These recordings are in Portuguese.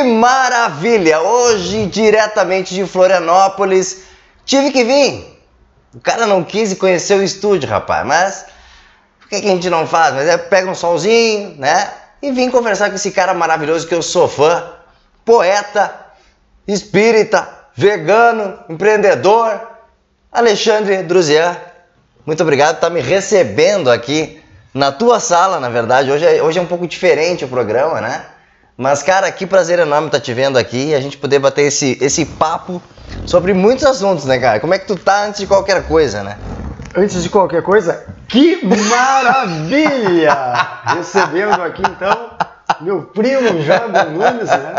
Que maravilha! Hoje, diretamente de Florianópolis, tive que vir. O cara não quis conhecer o estúdio, rapaz, mas o que, que a gente não faz? Mas é pega um solzinho, né? E vim conversar com esse cara maravilhoso que eu sou fã, poeta, espírita, vegano, empreendedor, Alexandre Druzian. Muito obrigado por estar me recebendo aqui na tua sala, na verdade. Hoje é, hoje é um pouco diferente o programa, né? Mas, cara, que prazer enorme estar te vendo aqui e a gente poder bater esse, esse papo sobre muitos assuntos, né, cara? Como é que tu tá antes de qualquer coisa, né? Antes de qualquer coisa, que maravilha! Recebendo aqui, então, meu primo Jordan Nunes, né?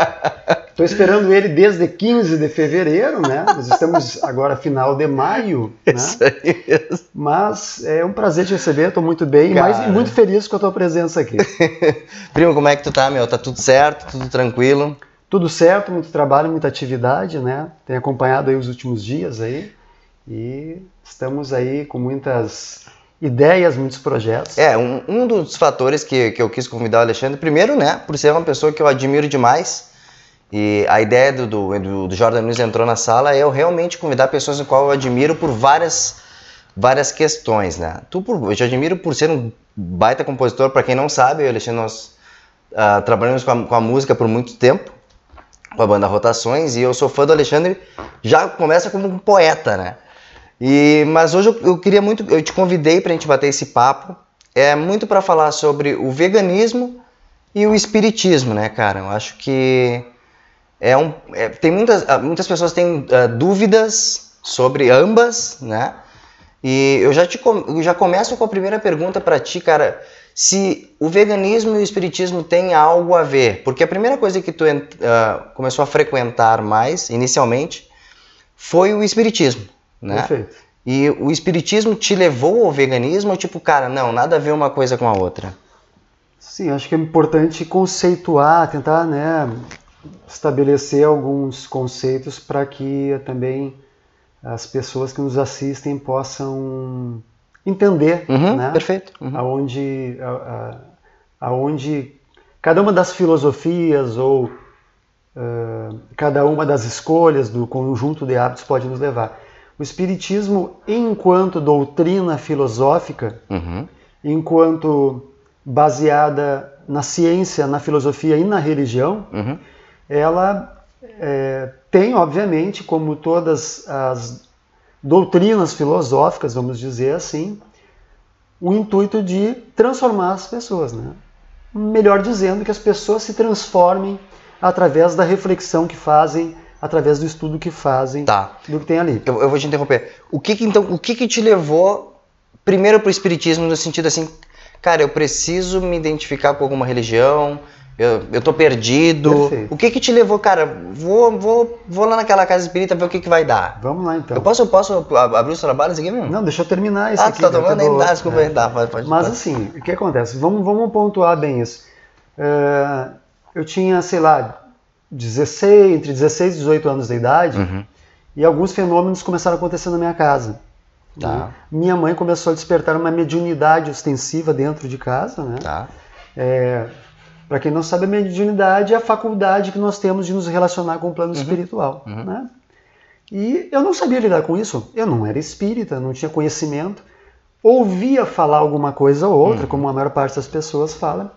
Estou esperando ele desde 15 de fevereiro, né? Nós estamos agora final de maio, né? Isso aí mesmo. Mas é um prazer te receber, estou muito bem, Cara. mas muito feliz com a tua presença aqui. Primo, como é que tu tá, meu? Tá tudo certo? Tudo tranquilo? Tudo certo, muito trabalho, muita atividade, né? Tenho acompanhado aí os últimos dias aí e estamos aí com muitas ideias, muitos projetos. É, um, um dos fatores que, que eu quis convidar o Alexandre, primeiro, né, por ser uma pessoa que eu admiro demais, e a ideia do, do, do, Jordan Nunes entrou na sala é eu realmente convidar pessoas no qual eu admiro por várias, várias questões, né. Tu, por, eu te admiro por ser um baita compositor, para quem não sabe, eu e Alexandre, nós ah, trabalhamos com a, com a música por muito tempo, com a banda Rotações, e eu sou fã do Alexandre, já começa como um poeta, né. E, mas hoje eu, eu queria muito, eu te convidei para a gente bater esse papo, é muito para falar sobre o veganismo e o espiritismo, né, cara? Eu acho que é um, é, tem muitas, ah, muitas pessoas têm ah, dúvidas sobre ambas, né? E eu já te eu já começo com a primeira pergunta para ti, cara, se o veganismo e o espiritismo têm algo a ver, porque a primeira coisa que tu ah, começou a frequentar mais, inicialmente, foi o espiritismo, né? Perfeito. E o espiritismo te levou ao veganismo ou tipo, cara, não, nada a ver uma coisa com a outra? Sim, acho que é importante conceituar, tentar né, estabelecer alguns conceitos para que também as pessoas que nos assistem possam entender Uhum, né, perfeito. Uhum. aonde, a- a- aonde cada uma das filosofias ou ah, cada uma das escolhas do conjunto de hábitos pode nos levar. O Espiritismo, enquanto doutrina filosófica, Uhum. enquanto baseada na ciência, na filosofia e na religião, Uhum. Ela é, tem, obviamente, como todas as doutrinas filosóficas, vamos dizer assim, o intuito de transformar as pessoas. Né? Melhor dizendo, que as pessoas se transformem através da reflexão que fazem, através do estudo que fazem Tá. do que tem ali. Eu, eu vou te interromper. O que, que então, o que, que te levou primeiro pro espiritismo no sentido assim, cara, eu preciso me identificar com alguma religião, eu, eu tô perdido. Perfeito. O que que te levou, cara? Vou, vou, vou lá naquela casa espírita ver o que que vai dar. Vamos lá então. Eu posso, eu posso ab- abrir os trabalhos aqui mesmo? Não, deixa eu terminar esse ah, aqui. tu tá tomando Tá, desculpa é. Tá, pode, pode, Mas pode. assim, o que acontece? Vamos, vamos pontuar bem isso. É, eu tinha, sei lá, 16, entre 16 e 18 anos de idade, Uhum. e alguns fenômenos começaram a acontecer na minha casa. Tá. né? Minha mãe começou a despertar uma mediunidade ostensiva dentro de casa. Né? Tá. Para quem não sabe, a mediunidade é a faculdade que nós temos de nos relacionar com o plano espiritual. Uhum. Né? E eu não sabia lidar com isso. Eu não era espírita, não tinha conhecimento. Ouvia falar alguma coisa ou outra, Uhum. como a maior parte das pessoas fala.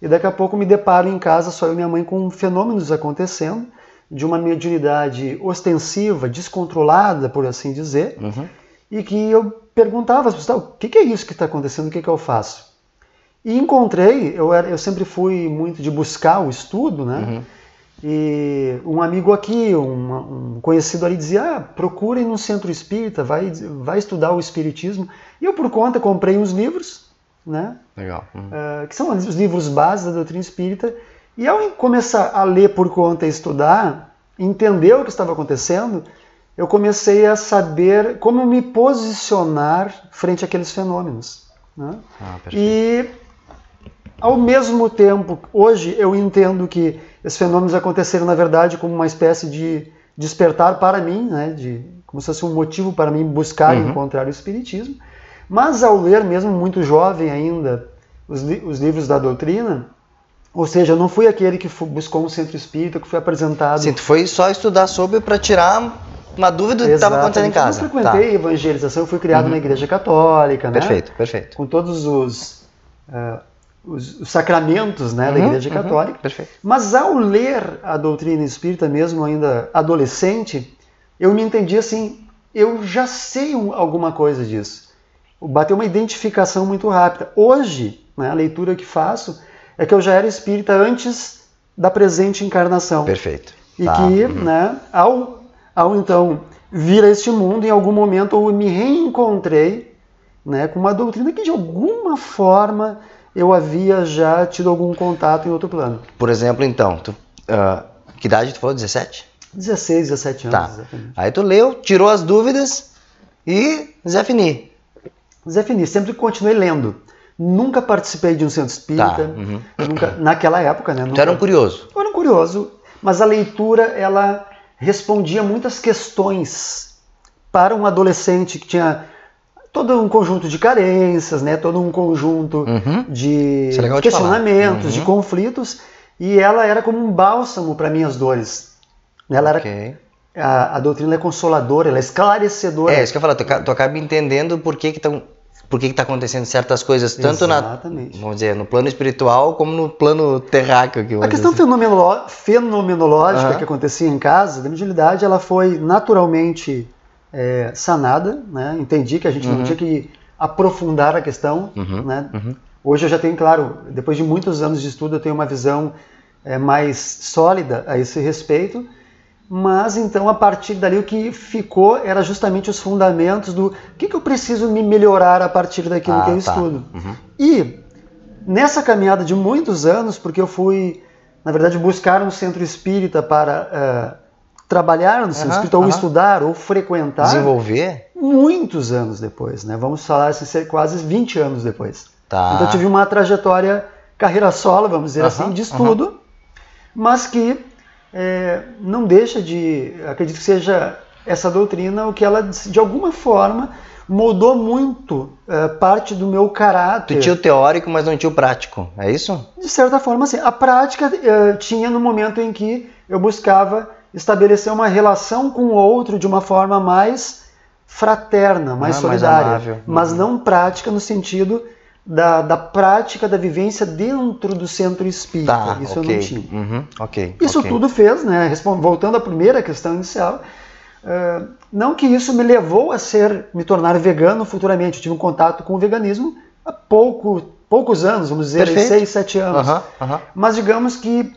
E daqui a pouco me deparo em casa, só eu e minha mãe, com fenômenos acontecendo de uma mediunidade ostensiva, descontrolada, por assim dizer, Uhum. e que eu perguntava às pessoas, "Tá, o que é isso que está acontecendo, o que, que eu faço? E encontrei, eu, era, eu sempre fui muito de buscar o estudo, né? Uhum. E um amigo aqui, um, um conhecido ali dizia, ah, procure no centro espírita, vai, vai estudar o espiritismo. E eu por conta comprei uns livros, né? Legal. Uhum. eh, que são os livros básicos da doutrina espírita. E ao começar a ler por conta e estudar, entender o que estava acontecendo, eu comecei a saber como me posicionar frente àqueles fenômenos. Né? Ah. E ao mesmo tempo, hoje eu entendo que esses fenômenos aconteceram na verdade como uma espécie de despertar para mim, né, de como se fosse um motivo para mim buscar e Uhum. encontrar o espiritismo. Mas ao ler mesmo muito jovem ainda os, li- os livros da doutrina, Ou seja, eu não fui aquele que buscou um centro espírita, que foi apresentado. Sim, tu foi só estudar sobre para tirar uma dúvida do que estava acontecendo em casa. Eu frequentei tá. evangelização, eu fui criado uhum. na igreja católica, né? Perfeito, perfeito. Com todos os, uh, os, os, sacramentos né, uhum, da igreja uhum. católica. Uhum. Mas ao ler a doutrina espírita, mesmo ainda adolescente, eu me entendi assim, eu já sei um, alguma coisa disso. Bateu uma identificação muito rápida. Hoje, né, a leitura que faço é que eu já era espírita antes da presente encarnação. Perfeito. E tá. que, uhum. né, ao, ao então vir a este mundo, em algum momento eu me reencontrei né, com uma doutrina que de alguma forma eu havia já tido algum contato em outro plano. Por exemplo, então, tu, uh, que idade tu falou? 17? 16, 17 anos. Tá. Exatamente. Aí tu leu, tirou as dúvidas e Zé Fini. Zé Fini, sempre continuei lendo. Nunca participei de um centro espírita, tá. uhum. nunca, naquela época, né? Nunca, tu era um curioso. Eu era um curioso, mas a leitura, ela respondia muitas questões para um adolescente que tinha todo um conjunto de carências, né? todo um conjunto uhum. de é questionamentos, de, uhum. de conflitos, e ela era como um bálsamo para minhas dores. Ela era, okay. a, a, doutrina é consoladora, ela é esclarecedora. É, isso que eu falo, tu, tu acaba entendendo por que estão por que está acontecendo certas coisas, tanto Exatamente. na, vamos dizer, no plano espiritual como no plano terráqueo. Que a questão fenomenológica, fenomenológica uhum. que acontecia em casa, da mediunidade, ela foi naturalmente é, sanada, né? entendi que a gente uhum. não tinha que aprofundar a questão. Uhum. Né? Uhum. Hoje eu já tenho, claro, depois de muitos anos de estudo, eu tenho uma visão é, mais sólida a esse respeito, mas então a partir dali o que ficou era justamente os fundamentos do que, que eu preciso me melhorar a partir daquilo ah, que eu tá. estudo. Uhum. E nessa caminhada de muitos anos, porque eu fui, na verdade, buscar um centro espírita para uh, trabalhar no centro uhum, ou uhum. estudar, ou frequentar. Desenvolver? Muitos anos depois, né? Vamos falar assim, quase 20 anos depois. Tá. Então eu tive uma trajetória, carreira solo, vamos dizer assim, de estudo, mas que é, não deixa de, acredito que seja essa doutrina o que ela, de alguma forma, mudou muito é, parte do meu caráter. Tu tinha o teórico, mas não tinha o prático, é isso? De certa forma, sim. A prática é, tinha no momento em que eu buscava estabelecer uma relação com o outro de uma forma mais fraterna, mais ah, solidária, mais mas uhum. não prática no sentido da, da prática da vivência dentro do centro espírita. Tá, Isso okay. eu não tinha. Uhum, okay, isso okay. tudo fez, né? Voltando à primeira questão inicial, uh, não que isso me levou a ser, me tornar vegano futuramente. Eu tive um contato com o veganismo há pouco, poucos anos, vamos dizer, Perfeito. seis, sete anos. Uhum, uhum. Mas digamos que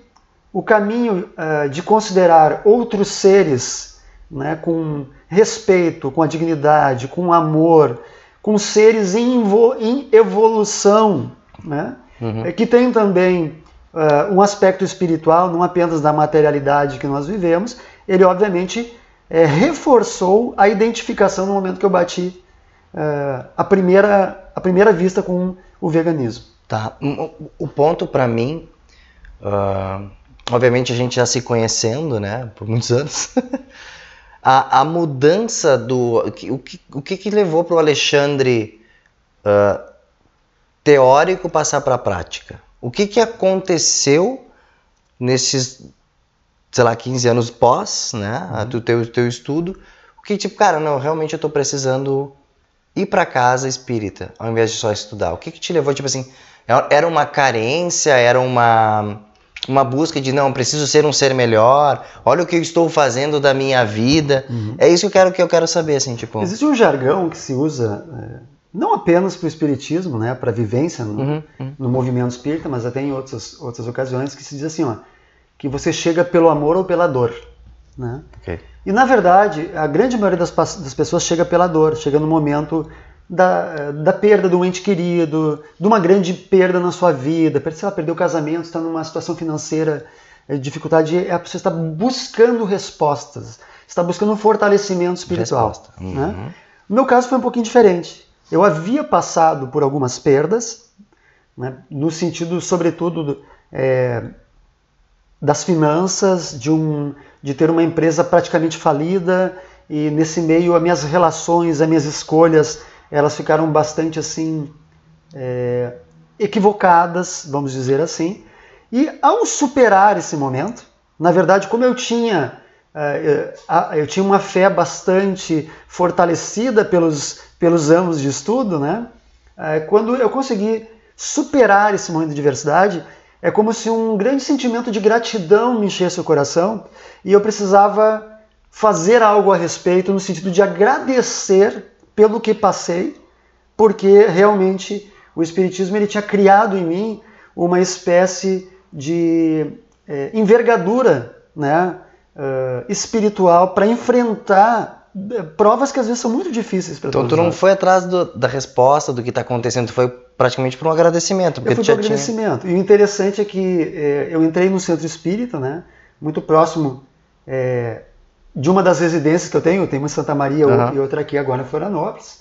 o caminho uh, de considerar outros seres né, com respeito, com a dignidade, com amor, com seres em, em evolução, né? Uhum. É que tem também uh, um aspecto espiritual, não apenas da materialidade que nós vivemos, ele obviamente é, reforçou a identificação no momento que eu bati uh, a, primeira, a primeira vista com o veganismo. Tá. O ponto para mim, uh, obviamente a gente já se conhecendo, né, por muitos anos. a, a mudança do. O que, o que, que levou para o Alexandre uh, teórico passar para a prática? O que, que aconteceu nesses, sei lá, 15 anos pós, né, uhum. do teu, teu estudo? O que, tipo, cara, não, realmente eu estou precisando ir para casa espírita, ao invés de só estudar. O que, que te levou, tipo assim, era uma carência, era uma uma busca de não preciso ser um ser melhor olha o que eu estou fazendo da minha vida uhum. é isso que eu quero que eu quero saber assim tipo existe um jargão que se usa é, não apenas para o espiritismo né para vivência no, uhum, uhum. no, movimento espírita mas até em outras outras ocasiões que se diz assim ó que você chega pelo amor ou pela dor né okay. e na verdade a grande maioria das, das pessoas chega pela dor chega no momento da, da perda de um ente querido, de uma grande perda na sua vida, sei lá, perdeu o casamento, está numa situação financeira, é, dificuldade, é, pessoa está buscando respostas, está buscando um fortalecimento espiritual. Uhum. Né? No meu caso foi um pouquinho diferente. Eu havia passado por algumas perdas, né, no sentido, sobretudo, é, das finanças, de, um, de ter uma empresa praticamente falida, e nesse meio as minhas relações, as minhas escolhas elas ficaram bastante assim é, equivocadas, vamos dizer assim. E ao superar esse momento, na verdade, como eu tinha eh, eu tinha uma fé bastante fortalecida pelos, pelos anos de estudo, né? Eh, quando eu consegui superar esse momento de diversidade, é como se um grande sentimento de gratidão me enchesse o coração e eu precisava fazer algo a respeito no sentido de agradecer pelo que passei, porque realmente o Espiritismo ele tinha criado em mim uma espécie de é, envergadura né, uh, espiritual para enfrentar eh, provas que às vezes são muito difíceis para Então tu não foi atrás do, da resposta do que está acontecendo, tu foi praticamente por um agradecimento. Eu fui tu já para tinha... agradecimento. E o interessante é que é, eu entrei no centro espírita, né, muito próximo é, de uma das residências que eu tenho, eu tenho uma em Santa Maria Aham. e outra aqui agora em Florianópolis.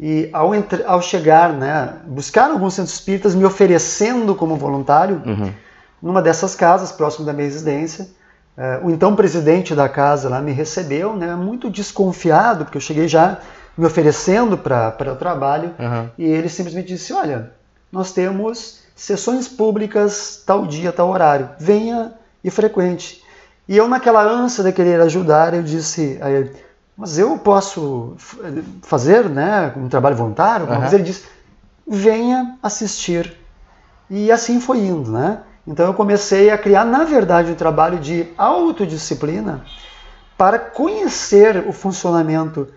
E ao, entre- ao chegar, né, buscar alguns centros espíritas me oferecendo como voluntário, Uhum. numa dessas casas, próximo da minha residência, eh, o então presidente da casa lá me recebeu, né, muito desconfiado, porque eu cheguei já me oferecendo para o trabalho, Uhum. e ele simplesmente disse: Olha, nós temos sessões públicas tal dia, tal horário, venha e frequente. E eu, naquela ânsia de querer ajudar, eu disse a ele: Mas eu posso fazer né, um trabalho voluntário? Mas ele disse: Venha assistir. E assim foi indo, né? Então eu comecei a criar, na verdade, um trabalho de autodisciplina para conhecer o funcionamento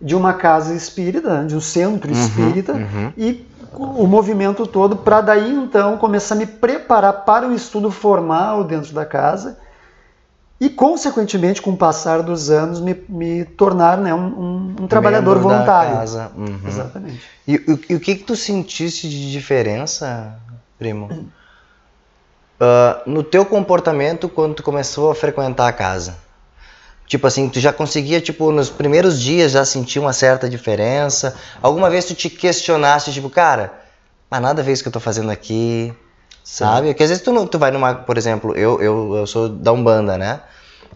de uma casa espírita, de um centro espírita, uhum. e o movimento todo para daí então começar a me preparar para o estudo formal dentro da casa e, consequentemente, com o passar dos anos, me, me tornar né, um, um- um trabalhador voluntário. casa. Uhum. Exatamente. E, o- e o que que tu sentiste de diferença, primo? Ah, no teu comportamento quando tu começou a frequentar a casa? Tipo assim, tu já conseguia, tipo, nos primeiros dias já sentir uma certa diferença? Alguma vez tu te questionaste, tipo, cara, mas nada a ver isso que eu tô fazendo aqui, sabe? Porque às vezes tu, não- tu vai numa, por exemplo, eu, eu, eu sou da Umbanda, né?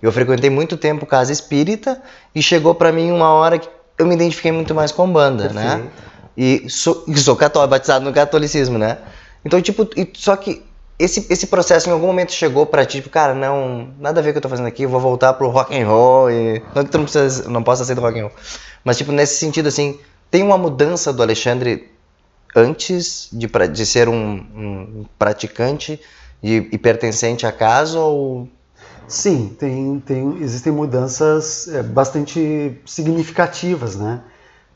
Eu frequentei muito tempo casa espírita e chegou pra mim uma hora que eu me identifiquei muito mais com Umbanda, né? Perfeito. E sou, sou católico, batizado no catolicismo, né? Então, tipo, só que esse, esse processo em algum momento chegou pra ti, tipo, cara, não, nada a ver com o que eu tô fazendo aqui, vou voltar pro rock and roll e não que tu não, precisa, não possa ser do rock and roll, mas tipo, nesse sentido, assim, tem uma mudança do Alexandre antes de, de ser um, um praticante e, e pertencente à casa ou... Sim, tem, tem, existem mudanças é, bastante significativas, né?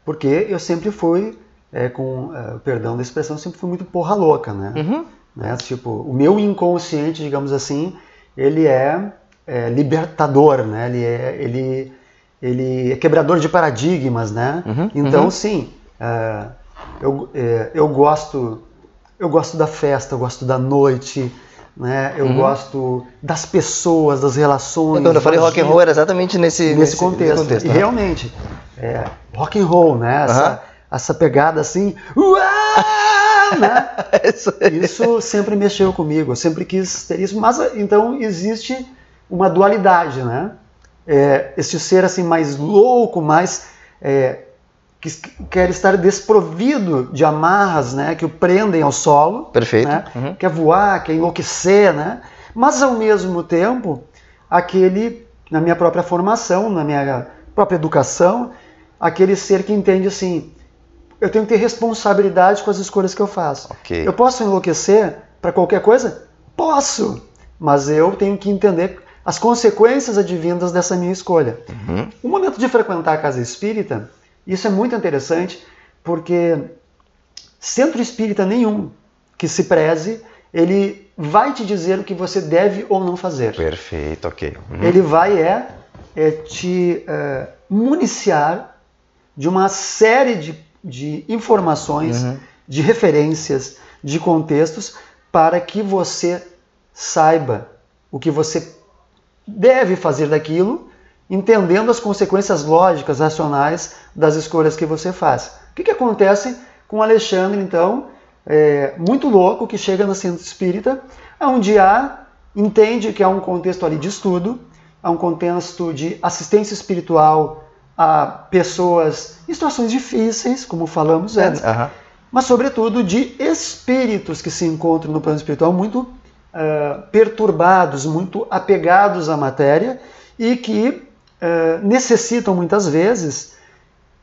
Porque eu sempre fui, é, com é, perdão da expressão, sempre fui muito porra louca, né? Uhum. né? Tipo, o meu inconsciente, digamos assim, ele é, é, libertador, né? Ele é, ele, ele é quebrador de paradigmas, né? Uhum, Então, uhum. sim, é, eu, é, eu gosto, eu gosto da festa, eu gosto da noite, né? Eu Uhum. gosto das pessoas, das relações. Quando eu falei rock and roll era exatamente nesse, nesse contexto. e né? realmente, é, rock and roll, né? Essa, Aham. essa pegada assim, uau, né? Isso- Isso sempre mexeu comigo, eu sempre quis ter isso, mas então existe uma dualidade, né? É, este ser assim mais louco, mais é, que quer estar desprovido de amarras, né? Que o prendem ao solo, Perfeito. né? Uhum. quer voar, quer enlouquecer, né? Mas ao mesmo tempo, aquele, na minha própria formação, na minha própria educação, aquele ser que entende assim, eu tenho que ter responsabilidade com as escolhas que eu faço. Ok. Eu posso enlouquecer para qualquer coisa? Posso, mas eu tenho que entender as consequências advindas dessa minha escolha. Uhum. O momento de frequentar a casa espírita, isso é muito interessante, porque centro espírita nenhum que se preze, ele vai te dizer o que você deve ou não fazer. Perfeito, ok. Uhum. Ele vai é, é te é, municiar de uma série de, de informações, Uhum. de referências, de contextos, para que você saiba o que você deve fazer daquilo, entendendo as consequências lógicas, racionais das escolhas que você faz. O que, que acontece com Alexandre, então, é, muito louco, que chega no centro espírita, onde há, entende que há um contexto ali de estudo, há um contexto de assistência espiritual a pessoas em situações difíceis, como falamos antes, Aham. mas sobretudo de espíritos que se encontram no plano espiritual muito uh, perturbados, muito apegados à matéria e que uh, necessitam muitas vezes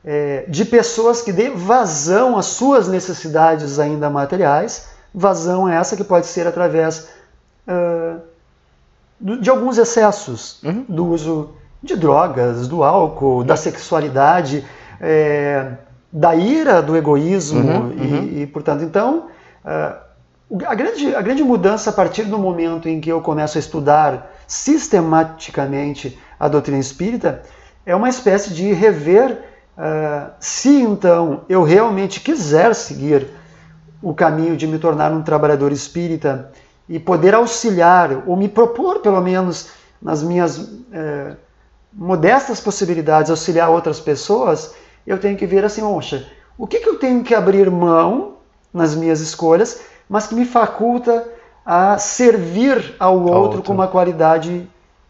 uh, de pessoas que dê vazão às suas necessidades ainda materiais, vazão é essa que pode ser através de alguns excessos uhum. do uso de drogas, do álcool, da sexualidade, é, da ira, do egoísmo uhum, e, uhum. e, portanto, então a grande, a grande mudança a partir do momento em que eu começo a estudar sistematicamente a doutrina espírita é uma espécie de rever uh, se então eu realmente quiser seguir o caminho de me tornar um trabalhador espírita e poder auxiliar ou me propor, pelo menos nas minhas uh, modestas possibilidades, auxiliar outras pessoas, eu tenho que ver assim, poxa, o que, que eu tenho que abrir mão nas minhas escolhas mas que me faculta a servir ao outro, outro. com uma qualidade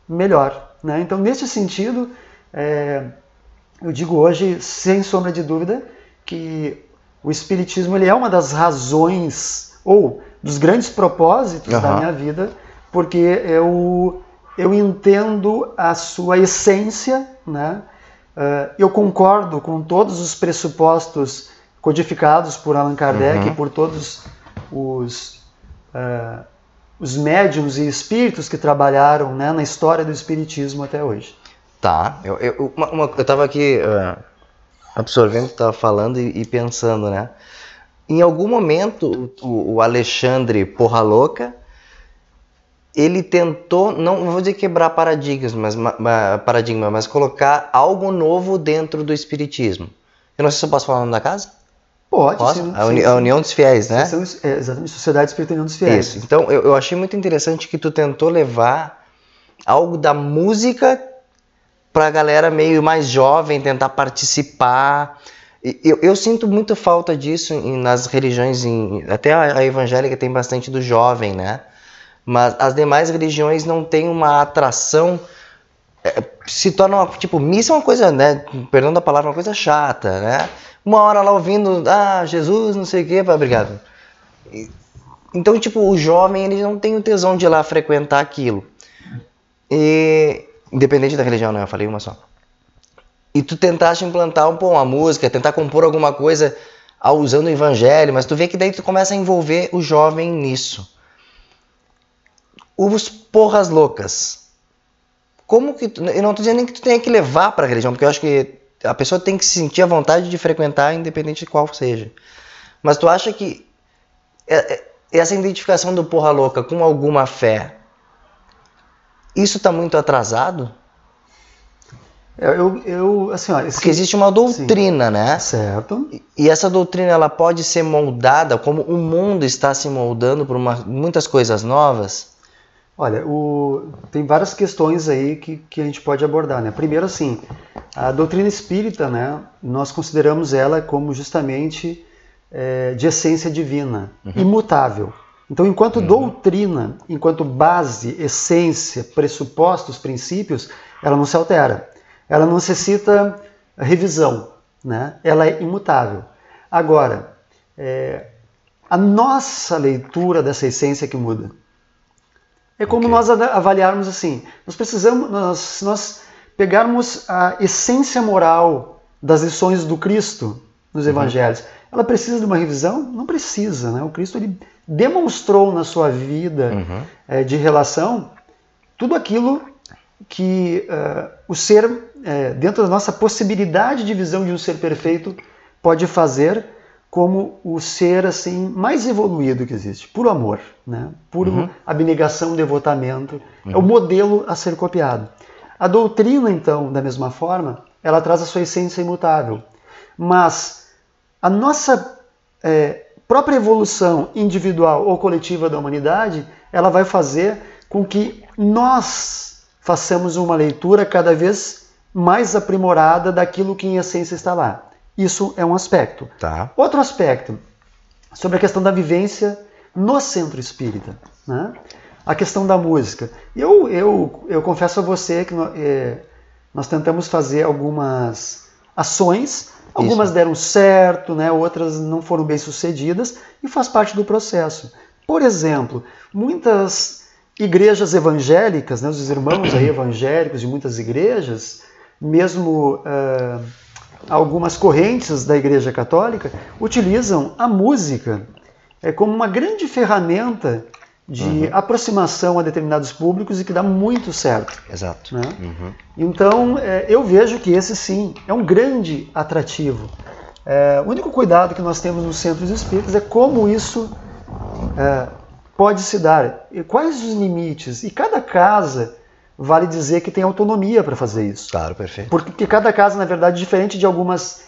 melhor. Né? Então, nesse sentido, é, eu digo hoje, sem sombra de dúvida, que o Espiritismo ele é uma das razões, ou dos grandes propósitos uhum. da minha vida, porque eu, eu entendo a sua essência, né? Uh, eu concordo com todos os pressupostos codificados por Allan Kardec uhum. e por todos os, uh, os médiums e espíritos que trabalharam né, na história do espiritismo até hoje. Tá, eu, eu, uma, uma, eu tava aqui uh, absorvendo o que estava falando e, e, pensando, né? Em algum momento o, o Alexandre Porra Louca ele tentou, não vou dizer quebrar paradigmas, mas, paradigma, mas colocar algo novo dentro do espiritismo. Eu não sei se eu posso falar o nome da casa. Pode, Posso? sim, a, uni sim, a, União dos Fiéis, né? São, é, exatamente, Sociedade Espírita União dos Fiéis. Isso. Então, eu, eu achei muito interessante que tu tentou levar algo da música para a galera meio mais jovem tentar participar. Eu, eu sinto muito falta disso em, nas religiões, em, até a, a, evangélica tem bastante do jovem, né? Mas as demais religiões não têm uma atração, é, se torna uma, tipo, missa é uma coisa, né? Perdão da palavra, uma coisa chata, né? uma hora lá ouvindo, ah, Jesus, não sei o quê, obrigado. Então, tipo, o jovem, ele não tem o tesão de ir lá frequentar aquilo. E, independente da religião, né? Eu falei uma só. E tu tentaste implantar um, pô, uma música, tentar compor alguma coisa usando o evangelho, mas tu vê que daí tu começa a envolver o jovem nisso. Os porras loucas. Como que eu não tô dizendo nem que tu tenha que levar para a religião, porque eu acho que a pessoa tem que sentir a vontade de frequentar, independente de qual seja. Mas tu acha que é, é, essa identificação do porra louca com alguma fé, isso está muito atrasado? Eu, eu, assim. Porque existe uma doutrina, Sim. né? Certo. E essa doutrina ela pode ser moldada como o mundo está se moldando por uma, muitas coisas novas. Olha, o, tem várias questões aí que, que a gente pode abordar. Né? Primeiro, assim, a doutrina espírita, né, nós consideramos ela como justamente é, de essência divina, uhum. imutável. Então, enquanto uhum. doutrina, enquanto base, essência, pressupostos, princípios, ela não se altera. Ela não necessita revisão, né? ela é imutável. Agora, é, a nossa leitura dessa essência que muda. É como okay. nós avaliarmos assim. Nós precisamos, nós, se nós pegarmos a essência moral das lições do Cristo nos uhum. Evangelhos, ela precisa de uma revisão? Não precisa, né? O Cristo ele demonstrou na sua vida uhum. é, de relação tudo aquilo que uh, o ser, é, dentro da nossa possibilidade de visão de um ser perfeito, pode fazer como o ser assim mais evoluído que existe, puro amor, né? puro uhum. abnegação, devotamento, uhum. é o uhum. modelo a ser copiado. A doutrina, então, da mesma forma, ela traz a sua essência imutável, mas a nossa é, própria evolução individual ou coletiva da humanidade, ela vai fazer com que nós façamos uma leitura cada vez mais aprimorada daquilo que em essência está lá. Isso é um aspecto. Tá. Outro aspecto, sobre a questão da vivência no centro espírita. Né? A questão da música. Eu, eu, eu confesso a você que é, nós tentamos fazer algumas ações, algumas Isso. deram certo, né? outras não foram bem sucedidas, e faz parte do processo. Por exemplo, muitas igrejas evangélicas, né, os irmãos evangélicos de muitas igrejas, mesmo uh, algumas correntes da Igreja Católica, utilizam a música é, como uma grande ferramenta de uhum. aproximação a determinados públicos e que dá muito certo. Exato. Né? Uhum. Então, é, eu vejo que esse sim é um grande atrativo. É, o único cuidado que nós temos nos centros espíritas é como isso é, pode se dar, e quais os limites. E cada casa vale dizer que tem autonomia para fazer isso. Claro, perfeito. Porque cada casa, na verdade, diferente de algumas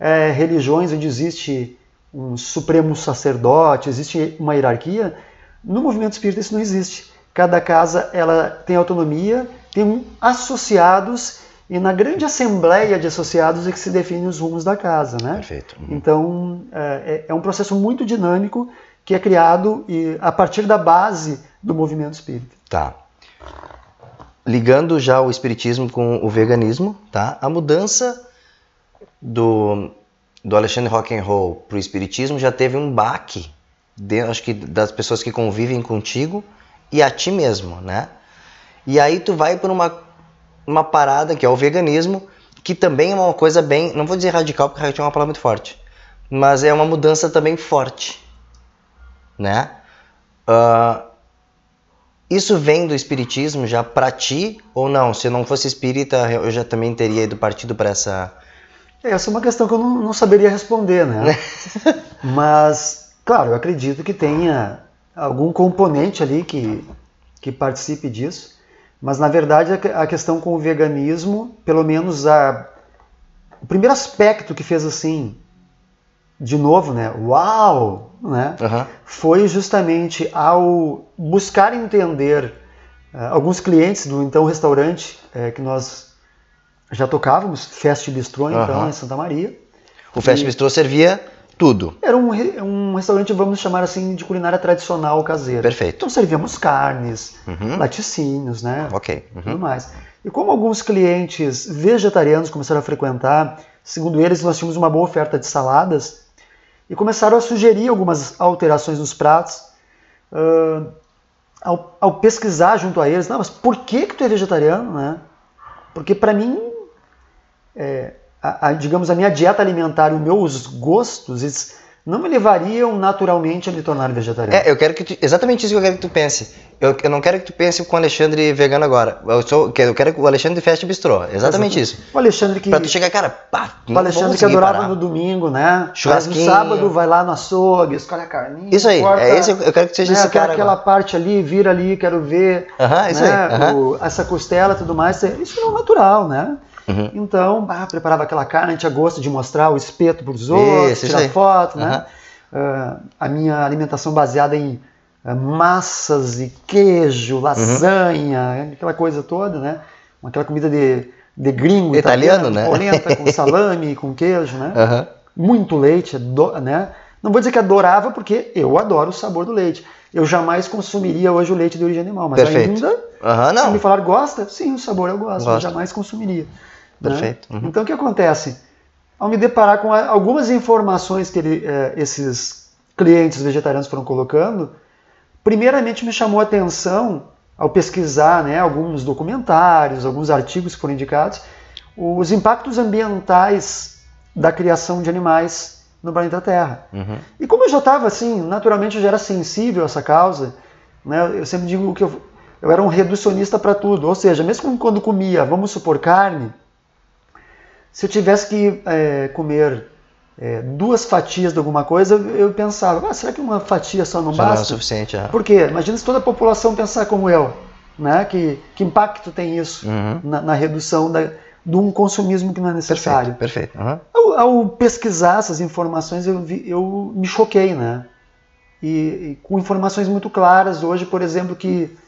é, religiões onde existe um supremo sacerdote, existe uma hierarquia, no movimento espírita isso não existe. Cada casa ela tem autonomia, tem associados e na grande assembleia de associados é que se definem os rumos da casa, né? Perfeito. Uhum. Então é, é, um processo muito dinâmico que é criado e, a partir da base do movimento espírita. Tá. Ligando já o espiritismo com o veganismo, tá? A mudança do, do Alexandre Rock and Roll para o espiritismo já teve um baque, de, acho que das pessoas que convivem contigo e a ti mesmo, né? E aí tu vai por uma uma parada que é o veganismo, que também é uma coisa bem, não vou dizer radical porque radical é uma palavra muito forte, mas é uma mudança também forte, né? Uh, isso vem do espiritismo já para ti ou não? Se eu não fosse espírita, eu já também teria ido partido para essa. Essa é uma questão que eu não, não saberia responder, né? mas, claro, eu acredito que tenha algum componente ali que, que participe disso. Mas na verdade a questão com o veganismo, pelo menos a, o primeiro aspecto que fez assim, de novo, né? Uau! Né? Uhum. Foi justamente ao buscar entender uh, alguns clientes do então restaurante uh, que nós já tocávamos, Fest Bistrô, uhum. então, em Santa Maria. O Fest. Bistrô servia tudo. Era um, um restaurante, vamos chamar assim, de culinária tradicional caseira. Perfeito. Então servíamos carnes, uhum. laticínios, né? Ok. Uhum. Tudo mais. E como alguns clientes vegetarianos começaram a frequentar, segundo eles, nós tínhamos uma boa oferta de saladas e começaram a sugerir algumas alterações nos pratos. Uh, ao, ao, pesquisar junto a eles, não, mas por que que tu é vegetariano, né? Porque para mim é, a, a, digamos, a minha dieta alimentar os meus gostos não me levariam naturalmente a me tornar vegetariano. É, eu quero que tu, exatamente isso que eu quero que tu pense. Eu, eu não quero que tu pense com o Alexandre vegano agora. Eu, sou, eu quero que o Alexandre feste bistrô. Exatamente isso. O Alexandre que. Pra tu chegar, cara, pá, O Alexandre que adorava parar. no domingo, né? Churrasquinho. no sábado vai lá no açougue, escolhe a carninha. Isso aí, corta, é esse, eu quero que seja né, esse cara. Aquela agora. parte ali, vira ali, quero ver. Uh -huh, isso né, aí. Uh -huh. o, essa costela e tudo mais. Isso não é natural, né? Uhum. Então, preparava aquela carne, a gente tinha gosto de mostrar o espeto para os outros, tirar foto, né? Uh, a minha alimentação baseada em uh, massas e queijo, uhum. lasanha, uhum. aquela coisa toda, né? Aquela comida de, de gringo italiano, italiano né? Polenta com salame, com queijo, né? Uhum. Muito leite, né? Não vou dizer que adorava, porque eu adoro o sabor do leite. Eu jamais consumiria hoje o leite de origem animal, mas Perfeito. ainda, uhum, se me falar gosta, sim, o sabor eu gosto, gosto. eu jamais consumiria. Né? Perfeito. Né? Uhum. Então o que acontece? Ao me deparar com algumas informações que ele, é, esses clientes vegetarianos foram colocando, primeiramente me chamou a atenção ao pesquisar né, alguns documentários, alguns artigos que foram indicados, os impactos ambientais da criação de animais no planeta Terra. Uhum. E como eu já estava assim, naturalmente eu já era sensível a essa causa, né, eu sempre digo que eu, eu era um reducionista para tudo, ou seja, mesmo quando comia, vamos supor, carne, se eu tivesse que é, comer é, duas fatias de alguma coisa, eu pensava, ah, será que uma fatia só não Já basta? Não é o suficiente, é. Por quê? Imagina se toda a população pensar como eu, né? Que, que impacto tem isso uhum. na, na, redução da, de um consumismo que não é necessário. Perfeito, perfeito. Uhum. Ao, ao, pesquisar essas informações, eu, vi, eu me choquei, né? E, e com informações muito claras hoje, por exemplo, que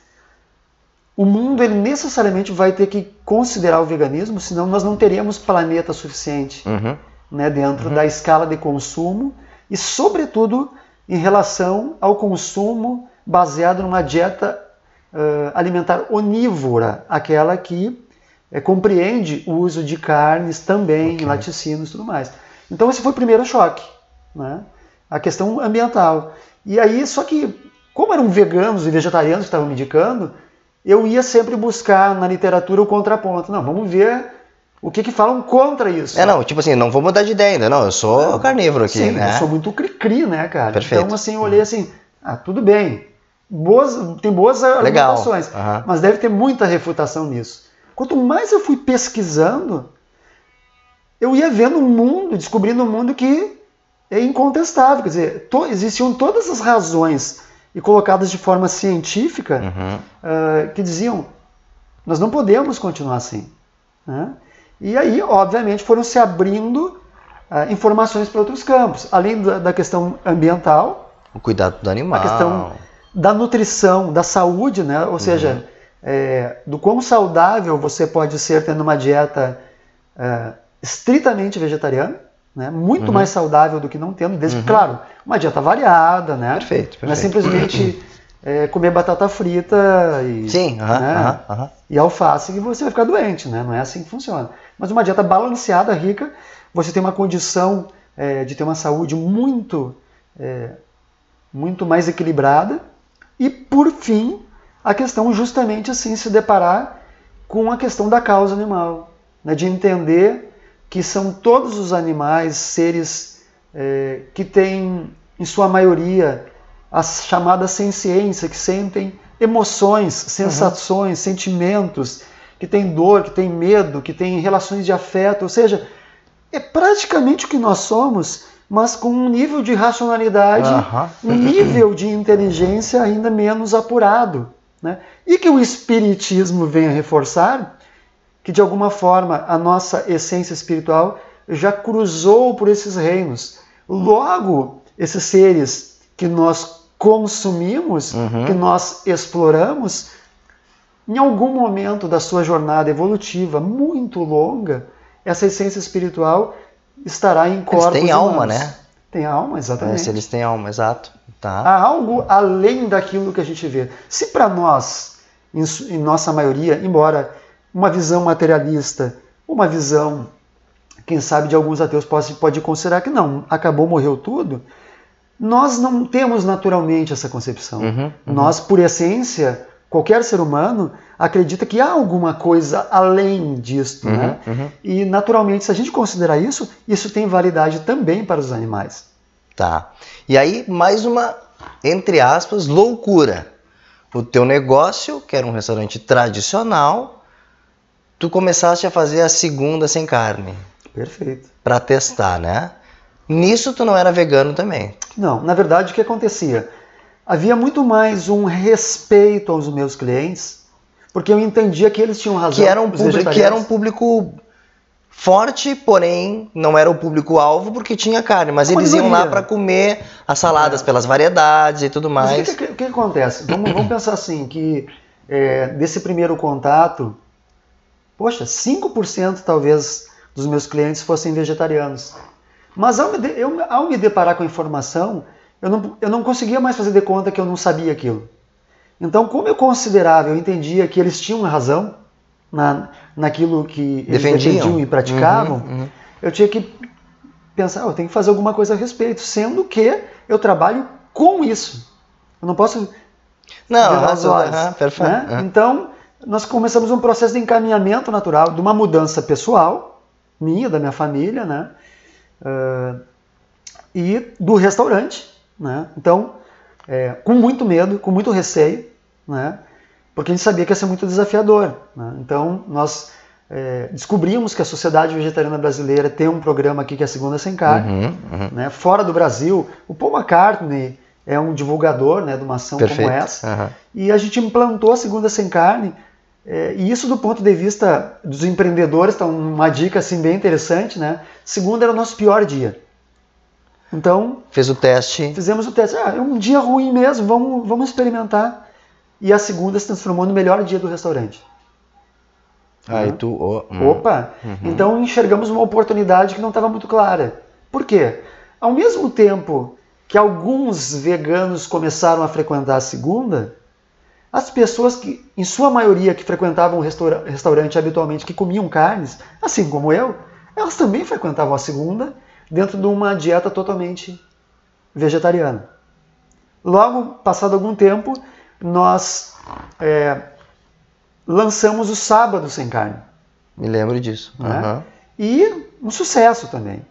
o mundo ele necessariamente vai ter que considerar o veganismo, senão nós não teríamos planeta suficiente uhum. né, dentro uhum. da escala de consumo e, sobretudo, em relação ao consumo baseado numa dieta uh, alimentar onívora, aquela que uh, compreende o uso de carnes também, okay. laticínios e tudo mais. Então esse foi o primeiro choque, né? a questão ambiental. E aí, só que como eram veganos e vegetarianos que estavam me indicando, eu ia sempre buscar na literatura o contraponto. Não, vamos ver o que, que falam contra isso. É, não, tipo assim, não vou mudar de ideia ainda, não, eu sou carnívoro aqui, Sim, né? eu sou muito cri-cri, né, cara? Perfeito. Então, assim, eu olhei assim, ah, tudo bem, boas, tem boas Legal. argumentações, Aham. mas deve ter muita refutação nisso. Quanto mais eu fui pesquisando, eu ia vendo um mundo, descobrindo um mundo que é incontestável. Quer dizer, to- existiam todas as razões e colocadas de forma científica Uhum. ah, que diziam nós não podemos continuar assim. né? E aí, obviamente, foram se abrindo ah, informações para outros campos, além da, da questão ambiental, O cuidado do animal. a questão da nutrição, da saúde, né? ou seja, é, do quão saudável você pode ser tendo uma dieta é, estritamente vegetariana, né? muito Uhum. mais saudável do que não tendo, desde que, claro, uma dieta variada, né? Perfeito, Não é perfeito. simplesmente é, comer batata frita e, Sim, né? e alface que você vai ficar doente, né? Não é assim que funciona. Mas uma dieta balanceada, rica, você tem uma condição é, de ter uma saúde muito, é, muito mais equilibrada. E por fim, a questão justamente assim se deparar com a questão da causa animal, né? de entender que são todos os animais seres é, que têm, em sua maioria, a chamada senciência, que sentem emoções, sensações, sentimentos, que têm dor, que têm medo, que têm relações de afeto, ou seja, é praticamente o que nós somos, mas com um nível de racionalidade, Aham. um nível de inteligência ainda menos apurado. Né? E que o Espiritismo vem a reforçar que, de alguma forma, a nossa essência espiritual já cruzou por esses reinos. Logo, esses seres que nós consumimos, Uhum. que nós exploramos, em algum momento da sua jornada evolutiva muito longa, essa essência espiritual estará em corpos têm alma, humanos. né? Tem alma, É, exatamente. se eles têm alma, exato. Tá. Há algo além daquilo que a gente vê. Se para nós, em, em nossa maioria, embora uma visão materialista, uma visão, quem sabe, de alguns ateus pode, pode considerar que não, acabou, morreu tudo, nós não temos naturalmente essa concepção. Uhum, uhum. Nós, por essência, qualquer ser humano acredita que há alguma coisa além disto. Uhum, né? uhum. E, naturalmente, se a gente considerar isso, isso tem validade também para os animais. Tá. E aí, mais uma, entre aspas, loucura. O teu negócio, que era um restaurante tradicional, tu começaste a fazer a segunda sem carne, Perfeito. Pra testar, né? Nisso tu não era vegano também. Não, na verdade o que acontecia? Havia muito mais um respeito aos meus clientes, porque eu entendia que eles tinham razão. Que era um público, que era um público forte, porém não era o público-alvo porque tinha carne, mas É Uma eles iam lá para comer as saladas pelas variedades e tudo Mas mais. o que, que- que acontece? Vamos, vamos pensar assim, que é, desse primeiro contato, poxa, 5% talvez dos meus clientes fossem vegetarianos. Mas ao me, de- eu- ao me deparar com a informação, eu não, eu não conseguia mais fazer de conta que eu não sabia aquilo. Então, como eu considerava, eu entendia que eles tinham razão na, naquilo que eles Defendiam. defendiam e praticavam, Uhum, uhum. eu tinha que pensar, "Oh, eu tenho que fazer alguma coisa a respeito, sendo que eu trabalho com isso. Eu não posso Não, aham, perfeito. né? Então, nós começamos um processo de encaminhamento natural, de uma mudança pessoal, minha, da minha família, né? Ah, e do restaurante, né? Então, é, com muito medo, com muito receio, né? Porque a gente sabia que ia ser muito desafiador. né? Então, nós é, descobrimos que a Sociedade Vegetariana Brasileira tem um programa aqui que é a Segunda Sem Carne, Uhum, uhum. né? Fora do Brasil, o Paul McCartney é um divulgador né, de uma ação Perfeito. como essa. aham. E a gente implantou a segunda sem carne. É, e isso do ponto de vista dos empreendedores, tá uma dica assim bem interessante, né? Segunda era o nosso pior dia. Então, Fez o teste. fizemos o teste. Ah, é um dia ruim mesmo, vamos, vamos experimentar. E a segunda se transformou no melhor dia do restaurante. Aí tu. oh, hum. Opa! Então enxergamos uma oportunidade que não estava muito clara. Por quê? Ao mesmo tempo que alguns veganos começaram a frequentar a segunda, as pessoas que, em sua maioria, que frequentavam o restaura- restaurante habitualmente, que comiam carnes, assim como eu, elas também frequentavam a segunda dentro de uma dieta totalmente vegetariana. Logo, passado algum tempo, nós é, lançamos o Sábado Sem Carne. Me lembro disso. Né? Aham. E um sucesso também.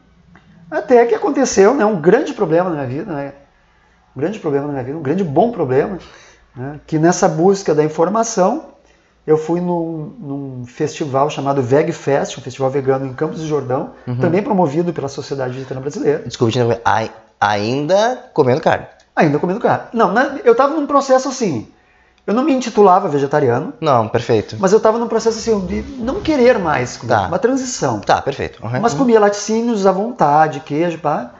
Até que aconteceu né, um grande problema na minha vida, né? um grande problema na minha vida, um grande bom problema, né? que nessa busca da informação, eu fui num, num festival chamado Veg Fest, um festival vegano em Campos do Jordão, também promovido pela Sociedade Vegetariana Brasileira. Ai- Ainda comendo carne. Ainda comendo carne. Não, na- eu estava num processo assim. Eu não me intitulava vegetariano, Não, perfeito. mas eu estava num processo assim de não querer mais comer, Tá. uma transição. Tá, perfeito. Aham. Mas comia laticínios à vontade, queijo, pá.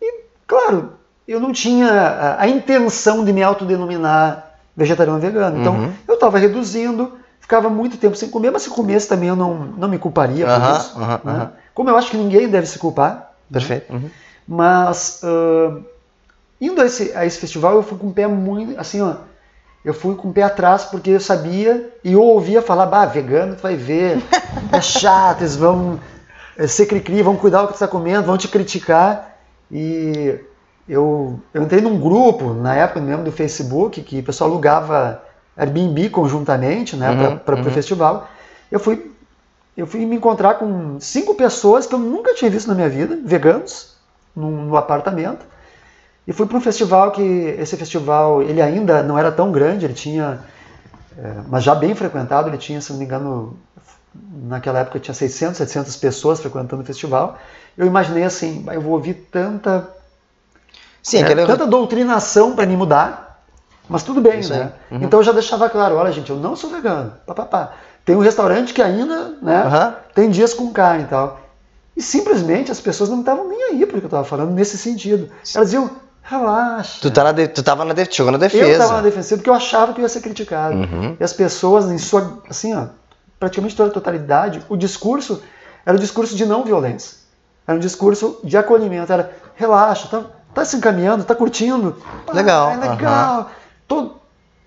E, claro, eu não tinha a, a intenção de me autodenominar vegetariano vegano. Então, Uhum. eu estava reduzindo, ficava muito tempo sem comer, mas se comesse também eu não, não me culparia por Aham, isso. aham, né? Como eu acho que ninguém deve se culpar. Perfeito. Uhum. Mas, ah, indo a esse, a esse festival, eu fui com o pé muito, assim, ó, eu fui com o pé atrás porque eu sabia e eu ouvia falar, bah, vegano, tu vai ver, é chato, eles vão eh, ser cri-cri, vão cuidar do que tu está comendo, vão te criticar. E eu, eu entrei num grupo, na época mesmo do Facebook, que o pessoal alugava Airbnb conjuntamente, né, Uhum, para o uhum. festival. Eu fui, eu fui me encontrar com cinco pessoas que eu nunca tinha visto na minha vida, veganos, num, no apartamento. E fui para um festival que esse festival ele ainda não era tão grande, ele tinha, é, mas já bem frequentado, ele tinha, se não me engano, naquela época tinha 600, 700 pessoas frequentando o festival. Eu imaginei assim, "Bah, eu vou ouvir tanta, Sim, é, aquele. tanta doutrinação para me mudar, mas tudo bem, Isso né? Uhum. Então eu já deixava claro, olha gente, eu não sou vegano, papapá. Tem um restaurante que ainda, né, Aham. tem dias com carne e tal. E simplesmente as pessoas não estavam nem aí porque eu estava falando nesse sentido. Elas diziam, relaxa. Tu, tá na de- tu tava na de- chegou na Eu defesa. estava na defensiva porque eu achava que eu ia ser criticado. Uhum. E as pessoas, em sua, assim, ó, praticamente toda a totalidade, o discurso era o discurso de não violência. Era um discurso de acolhimento. Era, relaxa, tá, tá se encaminhando, tá curtindo. Pá, Legal, É legal. Todo,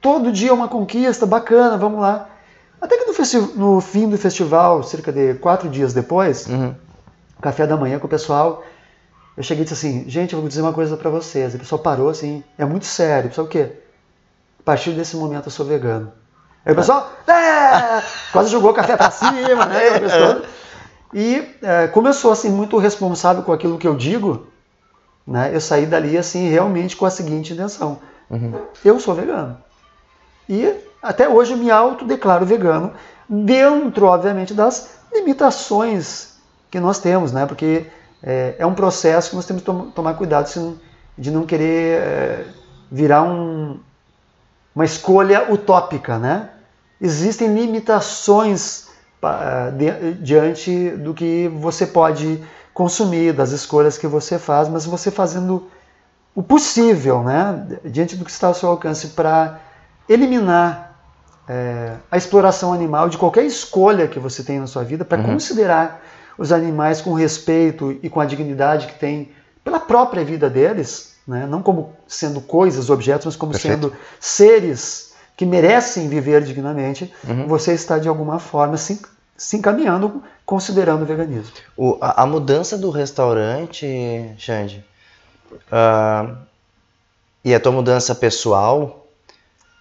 todo dia é uma conquista, bacana, vamos lá. Até que no, no fim do festival, cerca de quatro dias depois, Uhum. café da manhã com o pessoal. Eu cheguei e disse assim, gente, eu vou dizer uma coisa pra vocês. E o pessoal parou assim, é muito sério. O pessoal, o quê? A partir desse momento eu sou vegano. Aí o pessoal, é! quase jogou o café pra cima, né? toda. E é, sou assim muito responsável com aquilo que eu digo, né? Eu saí dali assim realmente com a seguinte intenção: Uhum. eu sou vegano. E até hoje eu me autodeclaro vegano, dentro, obviamente, das limitações que nós temos, né? Porque é, é um processo que nós temos que tom- tomar cuidado de não querer é, virar um- uma escolha utópica, né? Existem limitações di- diante do que você pode consumir, das escolhas que você faz, mas você fazendo o possível, né, diante do que está ao seu alcance para eliminar é, a exploração animal de qualquer escolha que você tem na sua vida, para considerar os animais com respeito e com a dignidade que tem pela própria vida deles, né, não como sendo coisas, objetos, mas como Perfeito. sendo seres que merecem viver dignamente, Uhum. você está de alguma forma se, se encaminhando considerando o veganismo. O- a, a mudança do restaurante, Xande, ah, e a tua mudança pessoal,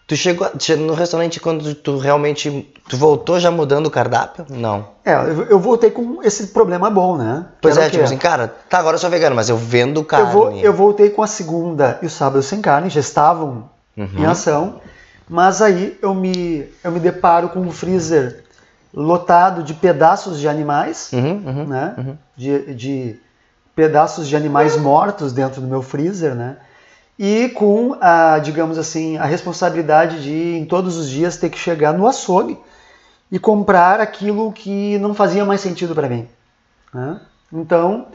tu chegou, a- che- no restaurante quando tu realmente, tu voltou já mudando o cardápio? Não. É, eu, eu voltei com esse problema bom, né? Pois era é, tipo assim, cara, tá, agora eu sou vegano, mas eu vendo carne. Eu, vou- eu voltei com a segunda e o sábado sem carne, já estavam Uhum. em ação, mas aí eu me, eu me deparo com um freezer lotado de pedaços de animais, Uhum, uhum. né? uhum. De, de pedaços de animais mortos dentro do meu freezer, né? E com a, digamos assim, a responsabilidade de em todos os dias ter que chegar no açougue e comprar aquilo que não fazia mais sentido para mim. né? Então,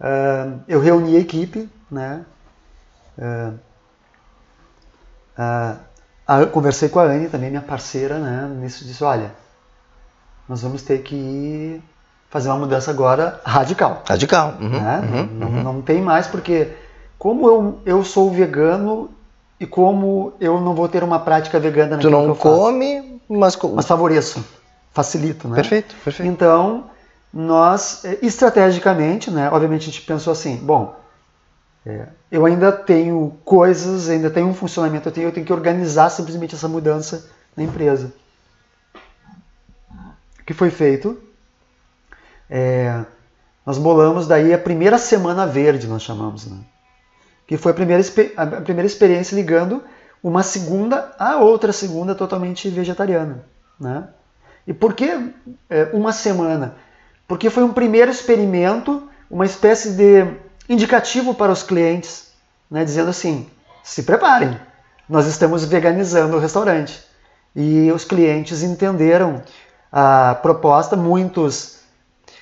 ah, eu reuni a equipe, né? Ah, eu conversei com a Anne também, minha parceira, né? Nisso disse, olha, nós vamos ter que fazer uma mudança agora radical. Radical. Uhum, né? uhum, não, uhum. não tem mais, porque como eu, eu sou vegano e como eu não vou ter uma prática vegana Tu naquilo não eu faço, come, mas, mas favoreço, facilito, né? Perfeito, perfeito. Então, nós, eh, estrategicamente, né, obviamente a gente pensou assim, bom, É, eu ainda tenho coisas, ainda tenho um funcionamento, eu tenho, eu tenho que organizar simplesmente essa mudança na empresa. Que foi feito? É, nós bolamos daí a primeira semana verde, nós chamamos, né? que foi a primeira, a primeira experiência ligando uma segunda a outra segunda totalmente vegetariana. Né? E por que é, uma semana? Porque foi um primeiro experimento, uma espécie de indicativo para os clientes, né, dizendo assim: se preparem, nós estamos veganizando o restaurante. E os clientes entenderam a proposta, muitos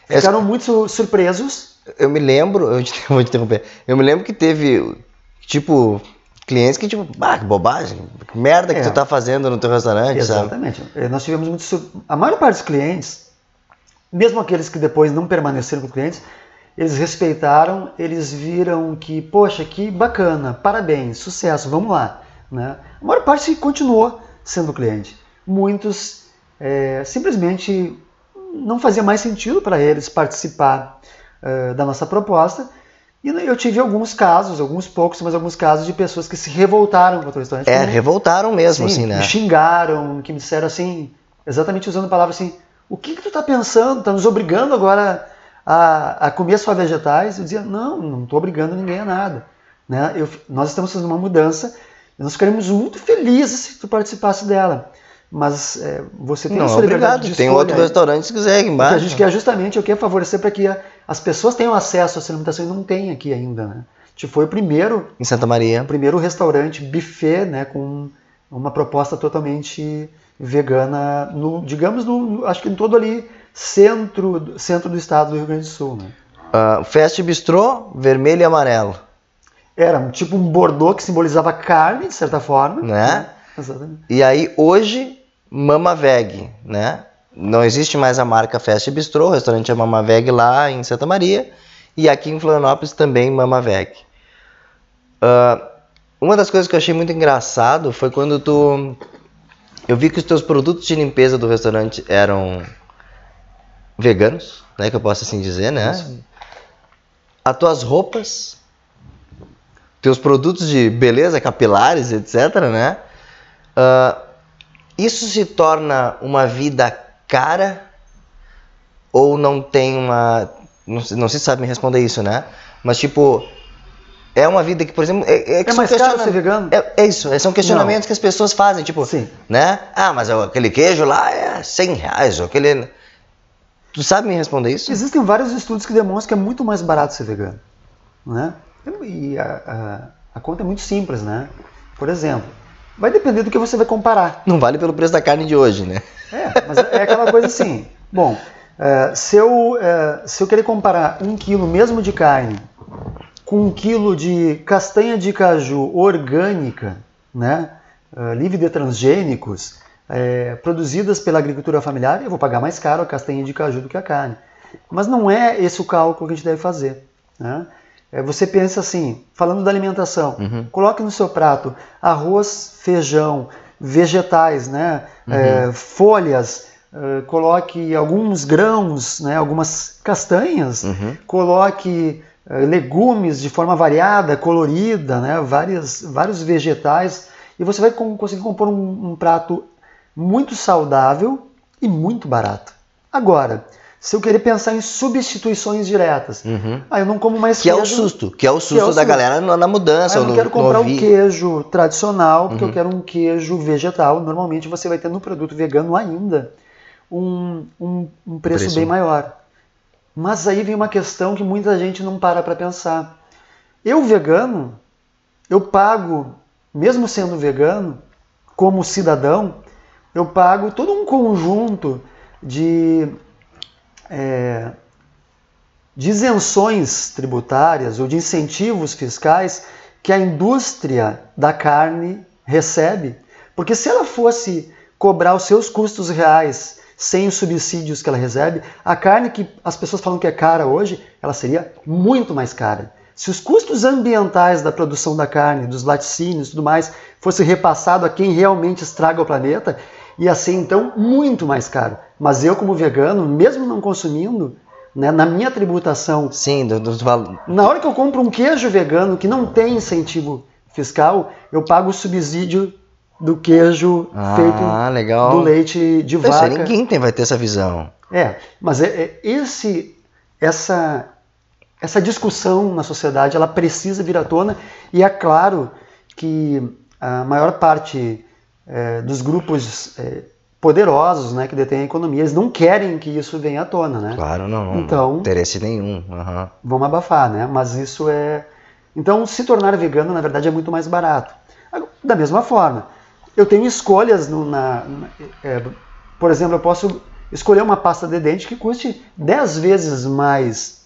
ficaram muito surpresos. Eu me lembro, eu te, vou te interromper, eu me lembro que teve, tipo, clientes que, tipo, ah, que bobagem, que merda que é. tu tá fazendo no teu restaurante, Exatamente. sabe? É, nós tivemos muito. A maior parte dos clientes, mesmo aqueles que depois não permaneceram com clientes, eles respeitaram, eles viram que, poxa, que bacana, parabéns, sucesso, vamos lá. Né? A maior parte continuou sendo cliente. Muitos é, simplesmente não fazia mais sentido para eles participar é, da nossa proposta. E eu tive alguns casos, alguns poucos, mas alguns casos de pessoas que se revoltaram contra o restaurante. É, revoltaram mesmo, sim, assim, né? Me xingaram, que me disseram assim, exatamente usando a palavra assim, o que, que tu está pensando? Está nos obrigando agora a, a comer só vegetais, eu dizia, não, não estou obrigando ninguém a nada. Né? Eu, nós estamos fazendo uma mudança e nós ficaríamos muito felizes se tu participasse dela. Mas é, você tem não, a sua obrigado. de Tem outro restaurante se quiser embaixo. O que a gente quer justamente, eu quero favorecer para que a, as pessoas tenham acesso a essa alimentação e não tem aqui ainda. Né? A gente foi o primeiro... Em Santa Maria. O primeiro restaurante buffet né, com uma proposta totalmente vegana, no, digamos, no, acho que em todo ali centro, centro do estado do Rio Grande do Sul. Né? Uh, Fast Bistrô, vermelho e amarelo. Era um tipo um bordô que simbolizava carne, de certa forma. Né? né? Exatamente. E aí, hoje, Mama Veg, né? Não existe mais a marca Fast Bistrô, o restaurante é Mama Veg lá em Santa Maria. E aqui em Florianópolis também Mama Veg. Uh, uma das coisas que eu achei muito engraçado foi quando tu... Eu vi que os teus produtos de limpeza do restaurante eram veganos, né, que eu posso assim dizer, né? Isso. As tuas roupas, teus produtos de beleza capilares, etc, né? Uh, isso se torna uma vida cara ou não tem uma... Não, não se sabe me responder isso, né? Mas tipo, é uma vida que, por exemplo, é, é, é mais caro ser vegano? É, é isso, são questionamentos não. que as pessoas fazem, tipo, Sim. né? Ah, mas aquele queijo lá é 100 reais, ou aquele... Tu sabe me responder isso? Existem vários estudos que demonstram que é muito mais barato ser vegano. Né? E a, a, a conta é muito simples, né? Por exemplo, vai depender do que você vai comparar. Não vale pelo preço da carne de hoje, né? É, mas é aquela coisa assim. Bom, é, se, eu, é, se eu querer comparar um quilo mesmo de carne com um quilo de castanha de caju orgânica, né, é, livre de transgênicos, é, produzidas pela agricultura familiar, eu vou pagar mais caro a castanha de caju do que a carne. Mas não é esse o cálculo que a gente deve fazer. Né? É, você pensa assim, falando da alimentação, uhum. coloque no seu prato arroz, feijão, vegetais, né? Uhum. É, folhas, é, coloque alguns grãos, né? algumas castanhas, uhum. coloque é, legumes de forma variada, colorida, né? Várias, vários vegetais, e você vai conseguir compor um, um prato muito saudável e muito barato. Agora, se eu querer pensar em substituições diretas, uhum. aí eu não como mais que queijo. Que é o susto, que é o susto é o da susto. galera na mudança. Ah, eu não quero comprar um queijo tradicional, porque uhum. eu quero um queijo vegetal. Normalmente você vai ter no produto vegano ainda um, um, um preço, preço bem maior. Mas aí vem uma questão que muita gente não para para pensar. Eu vegano, eu pago, mesmo sendo vegano, como cidadão, eu pago todo um conjunto de, é, de isenções tributárias ou de incentivos fiscais que a indústria da carne recebe. Porque se ela fosse cobrar os seus custos reais sem os subsídios que ela recebe, a carne que as pessoas falam que é cara hoje, ela seria muito mais cara. Se os custos ambientais da produção da carne, dos laticínios e tudo mais, fosse repassado a quem realmente estraga o planeta, ia ser então muito mais caro. Mas eu, como vegano, mesmo não consumindo né, na minha tributação. Sim, do, do, do, Na hora que eu compro um queijo vegano que não tem incentivo fiscal, eu pago o subsídio do queijo ah, feito legal. do leite de Isso, vaca. ninguém tem, vai ter essa visão. É, mas é, é esse, essa, essa discussão na sociedade, ela precisa vir à tona e é claro que a maior parte é, dos grupos é, poderosos, né, que detêm a economia, eles não querem que isso venha à tona, né? Claro, não, não Então- interesse nenhum. aham. Vamos abafar, né? Mas isso é. Então, se tornar vegano, na verdade, é muito mais barato. Da mesma forma, eu tenho escolhas no, na. na- é, por exemplo, eu posso escolher uma pasta de dente que custe 10 vezes mais,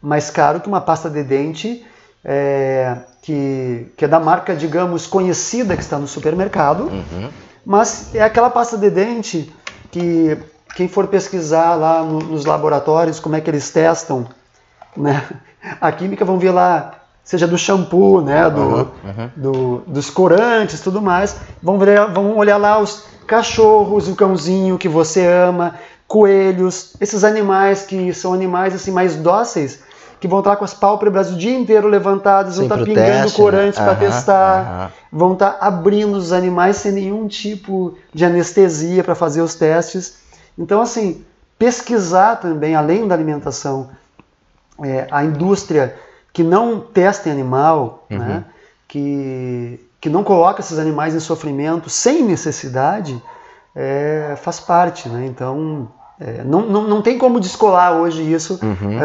mais caro que uma pasta de dente é, que, que é da marca, digamos, conhecida que está no supermercado. Uhum. Mas é aquela pasta de dente que quem for pesquisar lá no- nos laboratórios como é que eles testam, né? A química vão ver lá, seja do shampoo, né? Do, Uhum, uhum. do- dos corantes, tudo mais. Vão, ver, vão olhar lá os cachorros, o cãozinho que você ama, coelhos, esses animais que são animais assim mais dóceis, que vão estar com as pálpebras o dia inteiro levantadas, vão estar pingando teste, né? corantes para Aham, testar aham. vão estar abrindo os animais sem nenhum tipo de anestesia para fazer os testes. Então, assim, pesquisar também, além da alimentação, é, a indústria que não testa em animal, Uhum. né, que, que não coloca esses animais em sofrimento sem necessidade, é, faz parte. Né? Então, é, não, não, não tem como descolar hoje isso Uhum.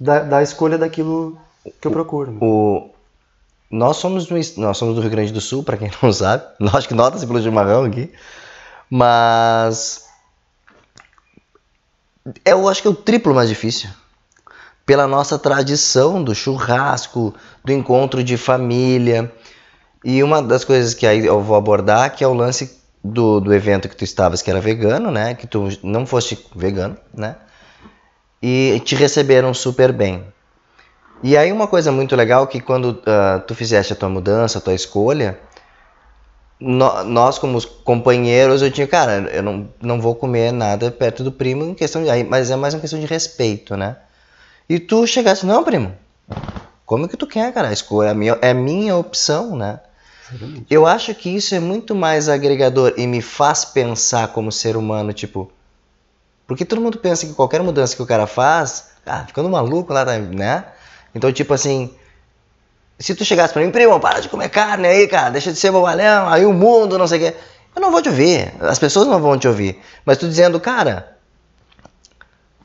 Da, da escolha daquilo que eu procuro. né? O... Nós somos, do, nós somos do Rio Grande do Sul, para quem não sabe. Acho que nota-se pelo chimarrão aqui. Mas. Eu acho que é o triplo mais difícil. Pela nossa tradição do churrasco, do encontro de família. E uma das coisas que aí eu vou abordar, que é o lance do, do evento que tu estavas, que era vegano, né? Que tu não foste vegano, né? E te receberam super bem. E aí uma coisa muito legal que quando ah, tu fizeste a tua mudança, a tua escolha, nó- nós como os companheiros, eu tinha, cara, eu não, não vou comer nada perto do primo em questão de, mas é mais uma questão de respeito, né? E tu chegasse, não, primo, como que tu quer, cara? A escolha é minha, é minha opção, né? Eu acho que isso é muito mais agregador e me faz pensar como ser humano, tipo, porque todo mundo pensa que qualquer mudança que o cara faz, ah, ficando maluco lá, né? Então, tipo assim, se tu chegasse pra mim, primo, para de comer carne aí, cara, deixa de ser bobalhão, aí o mundo, não sei o quê. Eu não vou te ouvir, as pessoas não vão te ouvir. Mas tu dizendo, cara,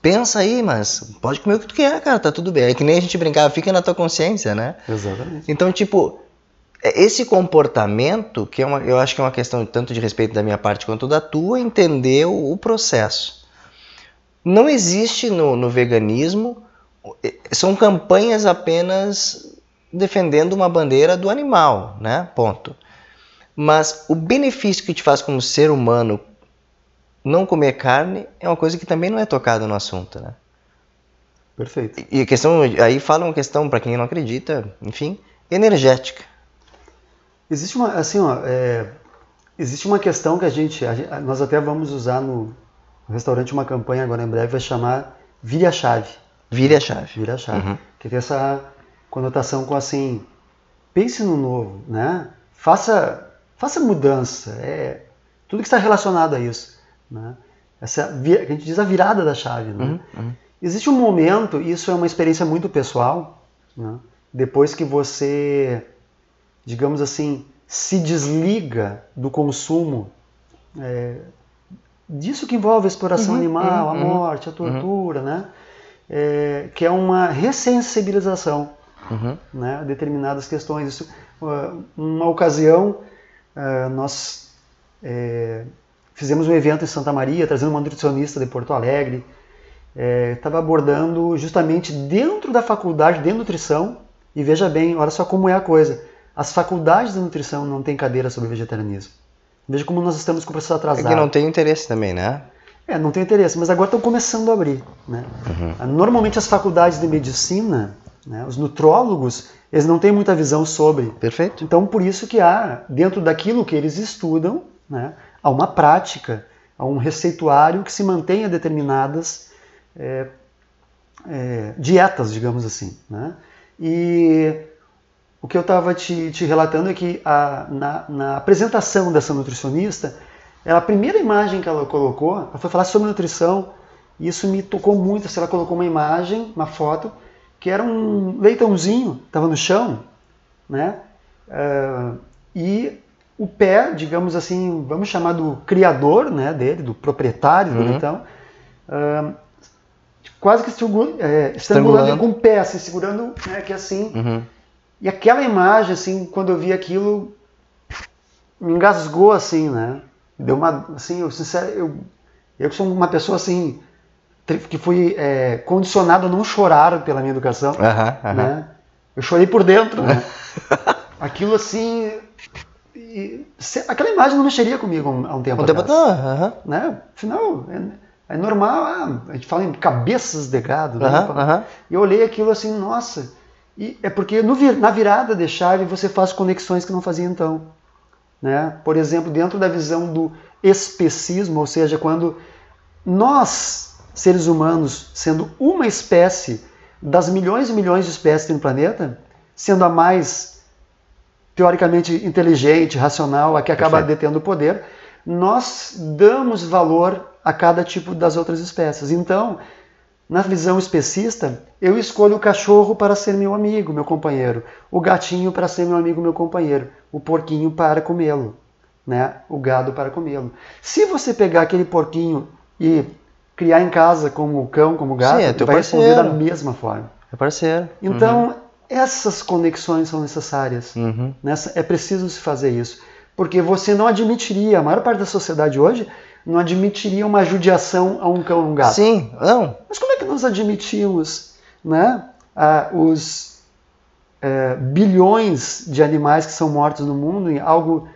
pensa aí, mas pode comer o que tu quer, cara, tá tudo bem. É que nem a gente brincava, fica na tua consciência, né? Exatamente. Então, tipo, é- esse comportamento, que é uma, eu acho que é uma questão tanto de respeito da minha parte quanto da tua, entender o processo. Não existe no, no veganismo, eh, são campanhas apenas defendendo uma bandeira do animal, né? Ponto. Mas o benefício que te faz como ser humano não comer carne é uma coisa que também não é tocada no assunto, né? Perfeito. E a questão, aí fala uma questão para quem não acredita, enfim, energética. Existe uma, assim, ó, é, existe uma questão que a gente, a gente- nós até vamos usar no, no restaurante uma campanha agora em breve, vai chamar Vire a Chave. Vire a chave. Vire a Chave. Uhum. Que tem essa conotação com assim, pense no novo, né? Faça, faça mudança. É, tudo que está relacionado a isso. Né? Essa, a gente diz a virada da chave. Né? Uhum, uhum. Existe um momento, e isso é uma experiência muito pessoal, né? depois que você, digamos assim, se desliga do consumo é, disso que envolve a exploração Uhum, animal, a uhum, morte, a tortura, né? É, que é uma ressensibilização Uhum. né, a determinadas questões. Isso, uh, uma ocasião, uh, nós é, fizemos um evento em Santa Maria, trazendo uma nutricionista de Porto Alegre, estava abordando justamente dentro da faculdade de nutrição, e veja bem, olha só como é a coisa, as faculdades de nutrição não têm cadeira sobre vegetarianismo. Veja como nós estamos com o processo É atrasado. que não tem interesse também, né? É, não tem interesse, mas agora estão começando a abrir. Né? Normalmente as faculdades de medicina, né, os nutrólogos, eles não têm muita visão sobre. Perfeito. Então, por isso que há, dentro daquilo que eles estudam, né, há uma prática, há um receituário que se mantenha determinadas é, é, dietas, digamos assim. Né? E o que eu estava te, te, relatando é que a, na, na, apresentação dessa nutricionista, ela, a primeira imagem que ela colocou, ela foi falar sobre nutrição, e isso me tocou muito. Assim, ela colocou uma imagem, uma foto, que era um leitãozinho, estava no chão, né? Uh, e o pé, digamos assim, vamos chamar do criador né, dele, do proprietário uhum. do leitão, uh, quase que estrangulando, é, estrangulando com o pé, assim, segurando né, aqui assim. Uhum. E aquela imagem, assim, quando eu vi aquilo, me engasgou, assim, né? Deu uma, assim, eu, sincero, eu, eu sou uma pessoa, assim, que fui é, condicionado a não chorar pela minha educação, uhum, né? Eu chorei por dentro, né? Aquilo, assim, e, se, aquela imagem não mexeria comigo há um tempo um atrás. Tempo, uh né? Afinal, é, é, normal, ah, a gente fala em cabeças de gado. Né? E eu olhei aquilo assim, nossa. E é porque no, na virada de chave você faz conexões que não fazia então. Né? Por exemplo, dentro da visão do especismo, ou seja, quando nós, seres humanos, sendo uma espécie das milhões e milhões de espécies que tem no planeta, sendo a mais teoricamente inteligente, racional, a que acaba Perfeito. detendo o poder, nós damos valor a cada tipo das outras espécies. Então, na visão especista, eu escolho o cachorro para ser meu amigo, meu companheiro, o gatinho para ser meu amigo, meu companheiro, o porquinho para comê-lo, né? o gado para comê-lo. Se você pegar aquele porquinho e criar em casa como cão, como gato, Sim, é vai parceiro. responder da mesma forma. É parceiro. Então, uhum. Essas conexões são necessárias. Uhum. Nessa, é preciso se fazer isso. Porque você não admitiria, a maior parte da sociedade hoje, não admitiria uma judiação a um cão ou um gato. Sim, não. Mas como é que nós admitimos né, os é, bilhões de animais que são mortos no mundo, em algo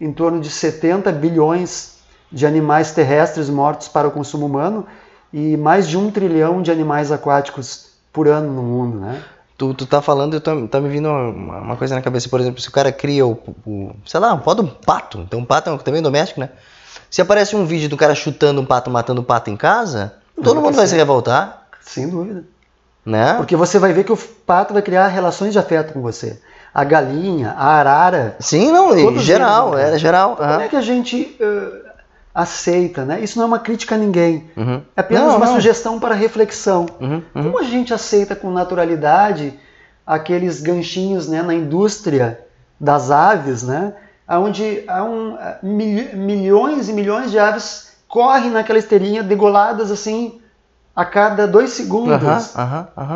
em torno de 70 bilhões de animais terrestres mortos para o consumo humano e mais de um trilhão de animais aquáticos por ano no mundo, né? Tu, tu tá falando, tá, tá me vindo uma, uma, coisa na cabeça, por exemplo, se o cara cria o, o sei lá, pode um pato, então um pato é também doméstico, né? Se aparece um vídeo do cara chutando um pato, matando um pato em casa, todo mundo vai se revoltar. Sem dúvida. Né? Porque você vai ver que o pato vai criar relações de afeto com você. A galinha, a arara. Sim, não, geral, é geral. Como uhum. é que a gente uh, aceita, né? Isso não é uma crítica a ninguém. Uhum. É apenas não, uma não. sugestão para reflexão. Uhum, uhum. Como a gente aceita com naturalidade aqueles ganchinhos né, na indústria das aves, né? Onde há um, mil, milhões e milhões de aves correm naquela esteirinha degoladas assim a cada dois segundos.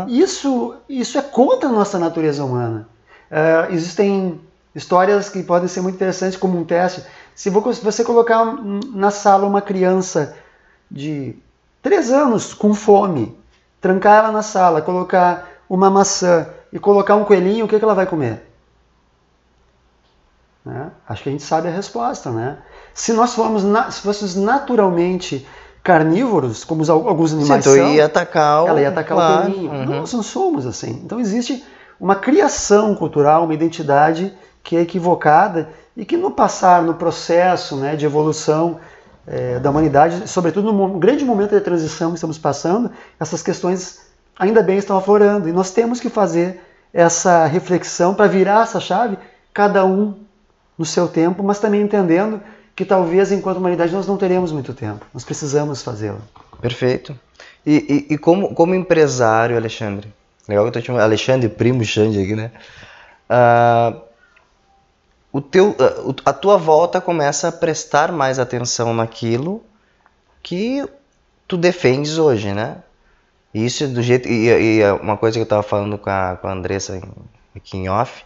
Isso, isso é contra a nossa natureza humana. Uh, existem histórias que podem ser muito interessantes como um teste. Se você colocar na sala uma criança de 3 anos com fome, trancar ela na sala, colocar uma maçã e colocar um coelhinho, o que, que ela vai comer? Né? Acho que a gente sabe a resposta, né? Se nós formos, se fôssemos naturalmente carnívoros, como alguns animais Sim, então são, ia atacar o... ela ia atacar claro. o coelhinho. Uhum. Nós não somos assim. Então existe uma criação cultural, uma identidade que é equivocada e que no passar, no processo né, de evolução é, da humanidade, sobretudo no grande momento de transição que estamos passando, essas questões ainda bem estão aflorando e nós temos que fazer essa reflexão para virar essa chave, cada um no seu tempo, mas também entendendo que talvez enquanto humanidade nós não teremos muito tempo, nós precisamos fazê-lo. Perfeito. E, e, e, como, como empresário, Alexandre, legal que eu tô te chamando Alexandre, primo Xande aqui, né? Uh, o teu, a tua volta começa a prestar mais atenção naquilo que tu defendes hoje, né? Isso do jeito e, e é uma coisa que eu estava falando com a, com a Andressa aqui em off,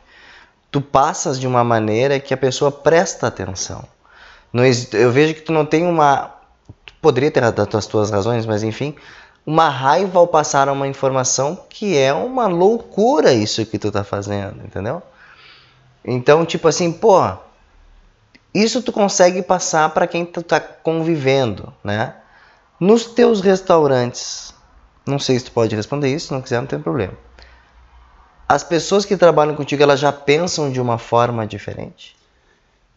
tu passas de uma maneira que a pessoa presta atenção. Eu vejo que tu não tem uma poderia ter as tuas razões, mas enfim, uma raiva ao passar uma informação que é uma loucura isso que tu tá fazendo, entendeu? Então, tipo assim, pô, isso tu consegue passar para quem tu tá convivendo, né? Nos teus restaurantes, não sei se tu pode responder isso, se não quiser não tem problema. As pessoas que trabalham contigo, elas já pensam de uma forma diferente?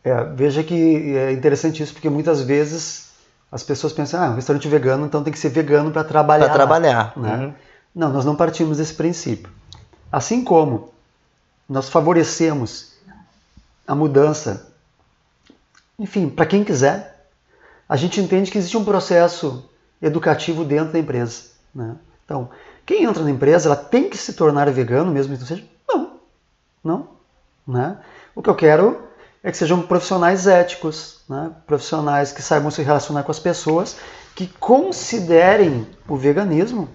É, veja que é interessante isso, porque muitas vezes as pessoas pensam, ah, um restaurante vegano, então tem que ser vegano para trabalhar. Para trabalhar. Né? Uhum. Não, nós não partimos desse princípio. Assim como nós favorecemos a mudança, enfim, para quem quiser, a gente entende que existe um processo educativo dentro da empresa. Né? Então, quem entra na empresa, ela tem que se tornar vegano mesmo que não seja? Não, não. Né? O que eu quero é que sejam profissionais éticos, né? profissionais que saibam se relacionar com as pessoas, que considerem o veganismo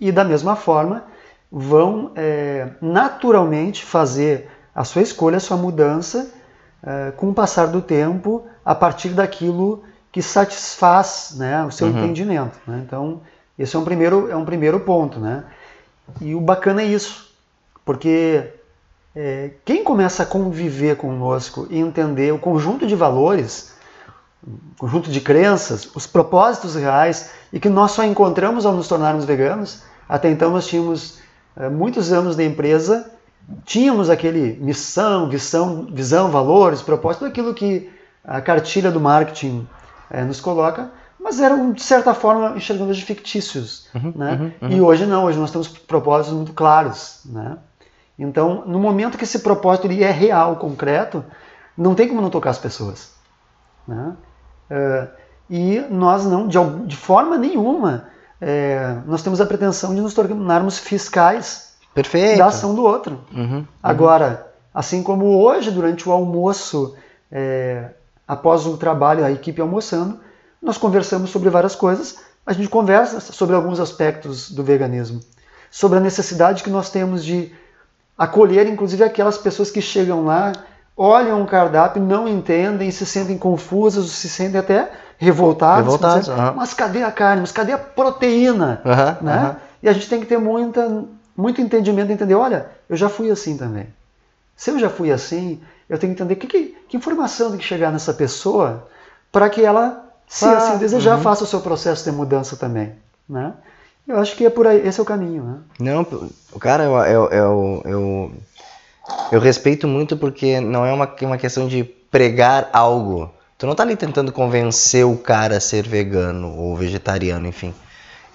e, da mesma forma, vão é, naturalmente fazer a sua escolha, a sua mudança é, com o passar do tempo, a partir daquilo que satisfaz né, o seu uhum. entendimento. Né? Então, esse é um primeiro, é um primeiro ponto. Né? E o bacana é isso, porque é, quem começa a conviver conosco e entender o conjunto de valores, o conjunto de crenças, os propósitos reais e que nós só encontramos ao nos tornarmos veganos, até então nós tínhamos é, muitos anos da empresa, tínhamos aquele missão, visão, visão valores, propósito, aquilo que a cartilha do marketing é, nos coloca, mas eram, de certa forma, enxergando de fictícios. Uhum, né? Uhum, uhum. E hoje não, hoje nós temos propósitos muito claros. Né? Então, no momento que esse propósito ele é real, concreto, não tem como não tocar as pessoas. Né? Uh, e nós não, de, de forma nenhuma, é, nós temos a pretensão de nos tornarmos fiscais Perfeito. da ação do outro. Uhum, uhum. Agora, assim como hoje, durante o almoço, é, após o trabalho, a equipe almoçando, nós conversamos sobre várias coisas. A gente conversa sobre alguns aspectos do veganismo, sobre a necessidade que nós temos de acolher inclusive aquelas pessoas que chegam lá, olham o cardápio, não entendem, se sentem confusas, se sentem até revoltados. revoltados Mas cadê a carne? Mas cadê a proteína? né? E a gente tem que ter muita, muito entendimento, entender, olha, eu já fui assim também. Se eu já fui assim, eu tenho que entender que, que, que informação tem que chegar nessa pessoa para que ela, se ah, assim desejar, uhum. faça o seu processo de mudança também. Né? Eu acho que é por aí, esse é o caminho, né? Não, o cara, eu, eu, eu, eu, eu respeito muito porque não é uma, uma questão de pregar algo. Tu não tá ali tentando convencer o cara a ser vegano ou vegetariano, enfim.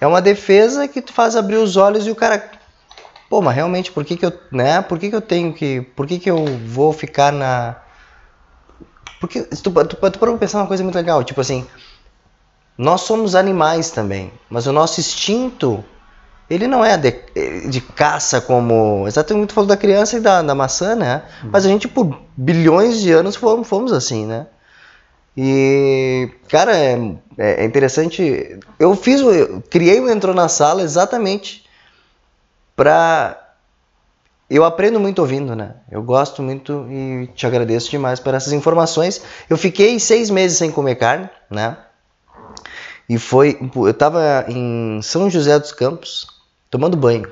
É uma defesa que tu faz abrir os olhos e o cara, pô, mas realmente por que que eu, né? Por que que eu tenho que, por que que eu vou ficar na porque tu, tu, tu, tu pensar uma coisa muito legal, tipo assim, nós somos animais também, mas o nosso instinto ele não é de, de caça como. Exatamente, tu falou da criança e da, da maçã, né? Uhum. Mas a gente, por bilhões de anos, fomos, fomos assim, né? E, cara, é, é interessante. Eu fiz, eu criei o Entrou na Sala exatamente pra. Eu aprendo muito ouvindo, né? Eu gosto muito e te agradeço demais por essas informações. Eu fiquei seis meses sem comer carne, né? E foi. Eu estava em São José dos Campos, tomando banho.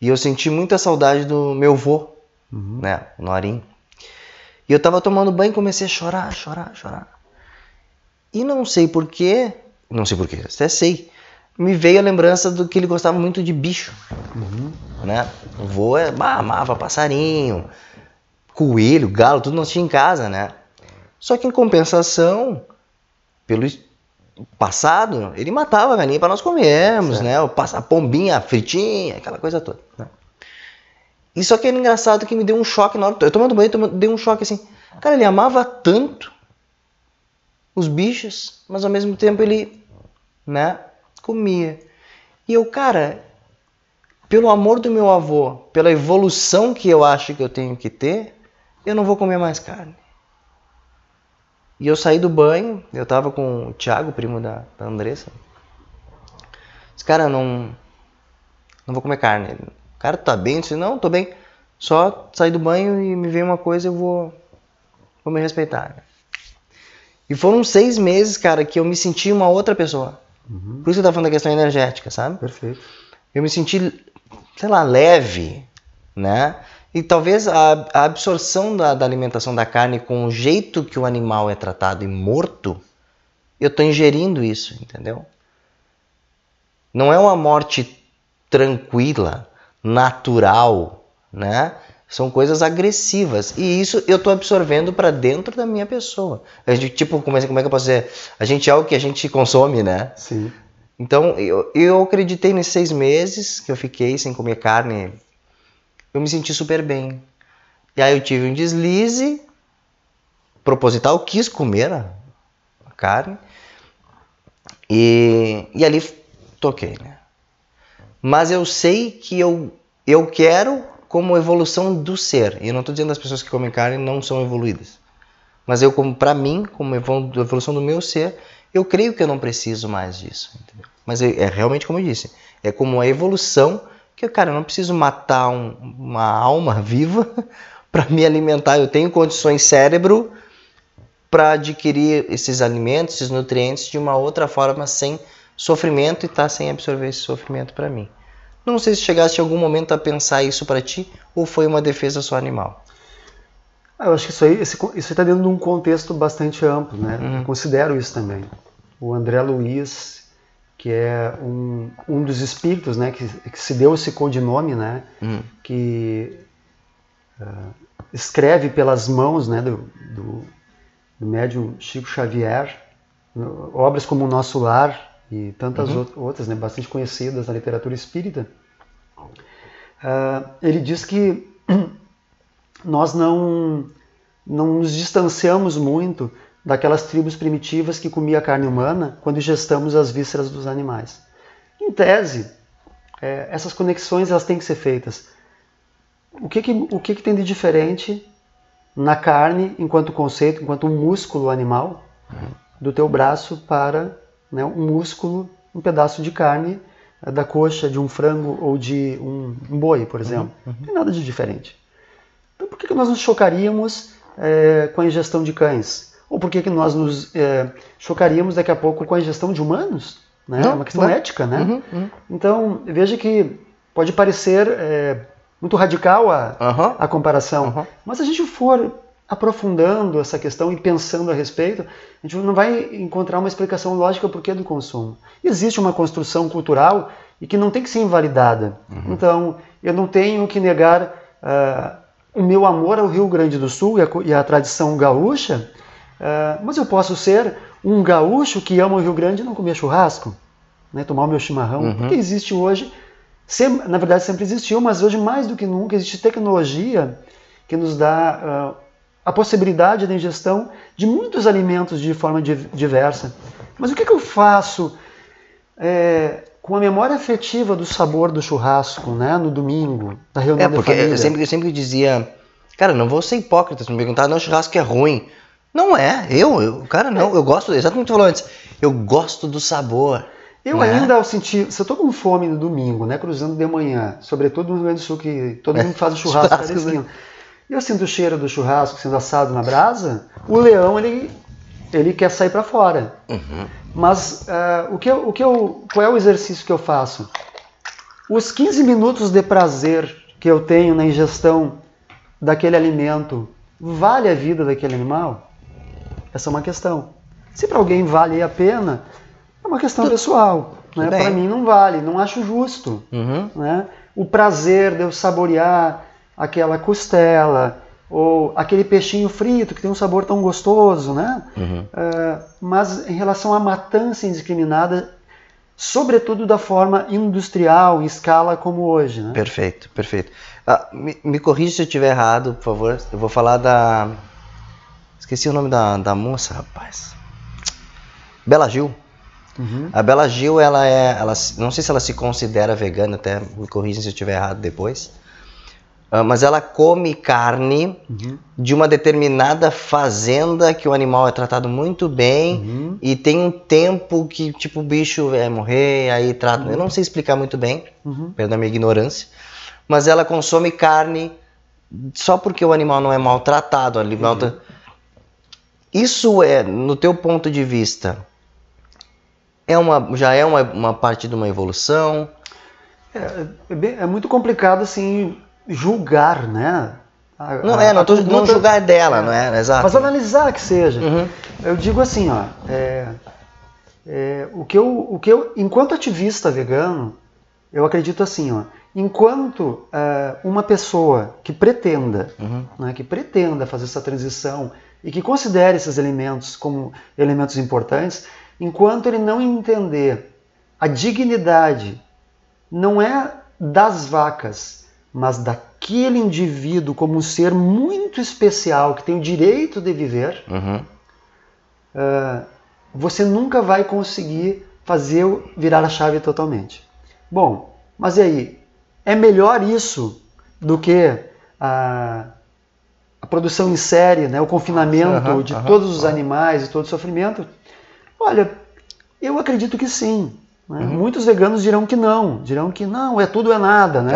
E eu senti muita saudade do meu vô, uhum. né? O Norim. E eu estava tomando banho e comecei a chorar, chorar, chorar. E não sei porquê, não sei porquê, até sei. Me veio a lembrança do que ele gostava muito de bicho. Uhum. Né? O vô é, amava passarinho, coelho, galo, tudo nós tinha em casa, né? Só que em compensação, pelo passado, ele matava a galinha para nós comermos, certo. né? A pombinha, a fritinha, aquela coisa toda. Né? E só que era engraçado que me deu um choque na hora. Eu tomando banho, tomando, deu um choque assim. Cara, ele amava tanto os bichos, mas ao mesmo tempo ele, né, comia. E eu, cara, pelo amor do meu avô, pela evolução que eu acho que eu tenho que ter, eu não vou comer mais carne. E eu saí do banho, eu tava com o Thiago, primo da, da Andressa. Esse cara, não. Não vou comer carne. O cara tá bem? Eu disse, não, tô bem. Só sair do banho e me veio uma coisa, eu vou. Vou me respeitar. E foram seis meses, cara, que eu me senti uma outra pessoa. Uhum. Por isso que eu tava falando da questão energética, sabe? Perfeito. Eu me senti, sei lá, leve, né? E talvez a, a absorção da, da, alimentação da carne com o jeito que o animal é tratado e morto, eu estou ingerindo isso, entendeu? Não é uma morte tranquila, natural, né? São coisas agressivas. E isso eu tô absorvendo para dentro da minha pessoa. A gente, tipo, como é, como é que eu posso dizer? A gente é o que a gente consome, né? Sim. Então, eu, eu acreditei nesses seis meses que eu fiquei sem comer carne. Eu me senti super bem. E aí eu tive um deslize proposital, quis comer a carne. E, e ali toquei, né? Mas eu sei que eu, eu quero como evolução do ser. E eu não estou dizendo que as pessoas que comem carne não são evoluídas. Mas eu, como para mim, como evolução do meu ser, eu creio que eu não preciso mais disso. Entendeu? Mas é, é, realmente como eu disse, é como a evolução que, cara, eu não preciso matar um, uma alma viva para me alimentar. Eu tenho condições cérebro para adquirir esses alimentos, esses nutrientes de uma outra forma sem sofrimento e estar tá sem absorver esse sofrimento para mim. Não sei se chegaste em algum momento a pensar isso para ti ou foi uma defesa só animal. Ah, eu acho que isso aí isso está dentro de um contexto bastante amplo, né? Uhum. Considero isso também. O André Luiz, que é um, um dos espíritos, né, que, que se deu esse codinome, né, uhum. que uh, escreve pelas mãos, né, do, do, do médium Chico Xavier, obras como O Nosso Lar, e tantas uhum. outras, né, bastante conhecidas na literatura espírita, uh, ele diz que nós não, não nos distanciamos muito daquelas tribos primitivas que comia carne humana quando ingestamos as vísceras dos animais. Em tese, é, essas conexões elas têm que ser feitas. O que, que, o que, que tem de diferente na carne enquanto conceito, enquanto um músculo animal, do teu braço para né, um músculo, um pedaço de carne é, da coxa de um frango ou de um, um boi, por uhum, exemplo. Uhum, uhum. Não tem nada de diferente. Então por que, que nós nos chocaríamos é, com a ingestão de cães? Ou por que, que nós nos é, chocaríamos daqui a pouco com a ingestão de humanos? Né? Não, é uma questão não. ética, né? Uhum, uhum. Então, veja que pode parecer é, muito radical a, a comparação, mas se a gente for aprofundando essa questão e pensando a respeito, a gente não vai encontrar uma explicação lógica por que do consumo. Existe uma construção cultural e que não tem que ser invalidada. Uhum. Então, eu não tenho que negar uh, o meu amor ao Rio Grande do Sul e a tradição gaúcha, uh, mas eu posso ser um gaúcho que ama o Rio Grande e não comer churrasco, né, tomar o meu chimarrão, uhum. porque existe hoje, sempre, na verdade sempre existiu, mas hoje mais do que nunca existe tecnologia que nos dá uh, a possibilidade da ingestão de muitos alimentos de forma diversa. Mas o que, que eu faço é, com a memória afetiva do sabor do churrasco, né, no domingo, da reunião é, porque da família? Eu sempre, eu sempre dizia, cara, não vou ser hipócrita se me perguntar, não, churrasco é ruim. Não é, eu, eu cara, não, eu gosto, exatamente o que falou antes, eu gosto do sabor. Eu né? ainda, ao sentir, se eu tô com fome no domingo, né, cruzando de manhã, sobretudo no Rio Grande do Sul, que todo mundo faz o churrasco esquina, eu sinto o cheiro do churrasco sendo assado na brasa, o leão ele, ele quer sair para fora. Uhum. Mas uh, o que eu, o que eu, qual é o exercício que eu faço? Os 15 minutos de prazer que eu tenho na ingestão daquele alimento vale a vida daquele animal? Essa é uma questão. Se para alguém vale a pena, é uma questão pessoal. Né? Para mim não vale, não acho justo. Uhum. Né? O prazer de eu saborear aquela costela ou aquele peixinho frito que tem um sabor tão gostoso, né? Uhum. Uh, mas em relação à matança indiscriminada, sobretudo da forma industrial, em escala como hoje, né? Perfeito, perfeito. Ah, me, me corrija se eu estiver errado, por favor. Eu vou falar da... Esqueci o nome da, da moça, rapaz. Bela Gil. Uhum. A Bela Gil, ela é, ela, não sei se ela se considera vegana, até me corrija se eu estiver errado depois. Uh, mas ela come carne uhum. de uma determinada fazenda que o animal é tratado muito bem uhum. e tem um tempo que tipo o bicho vai morrer, aí trata. Eu não sei explicar muito bem, uhum. perdão a minha ignorância, mas ela consome carne só porque o animal não é maltratado. Animal tá... Isso é, no teu ponto de vista, é uma, já é uma, uma parte de uma evolução? É, é, é muito complicado assim julgar, né? A, não a, é, não, tô, não julgar dela, é, não é? Exato. Mas analisar que seja. Uhum. Eu digo assim, ó, é, é, o que eu, o que eu, enquanto ativista vegano, eu acredito assim, ó, enquanto uh, uma pessoa que pretenda, Uhum. né, que pretenda fazer essa transição e que considere esses elementos como elementos importantes, enquanto ele não entender a dignidade não é das vacas, mas daquele indivíduo como um ser muito especial que tem o direito de viver, Uhum. uh, você nunca vai conseguir fazer virar a chave totalmente. Bom, mas e aí? É melhor isso do que a, a produção em série, né, o confinamento Uhum, de uhum, todos os animais e todo o sofrimento? Olha, eu acredito que sim. né? Uhum. Muitos veganos dirão que não, dirão que não, é tudo é nada, né?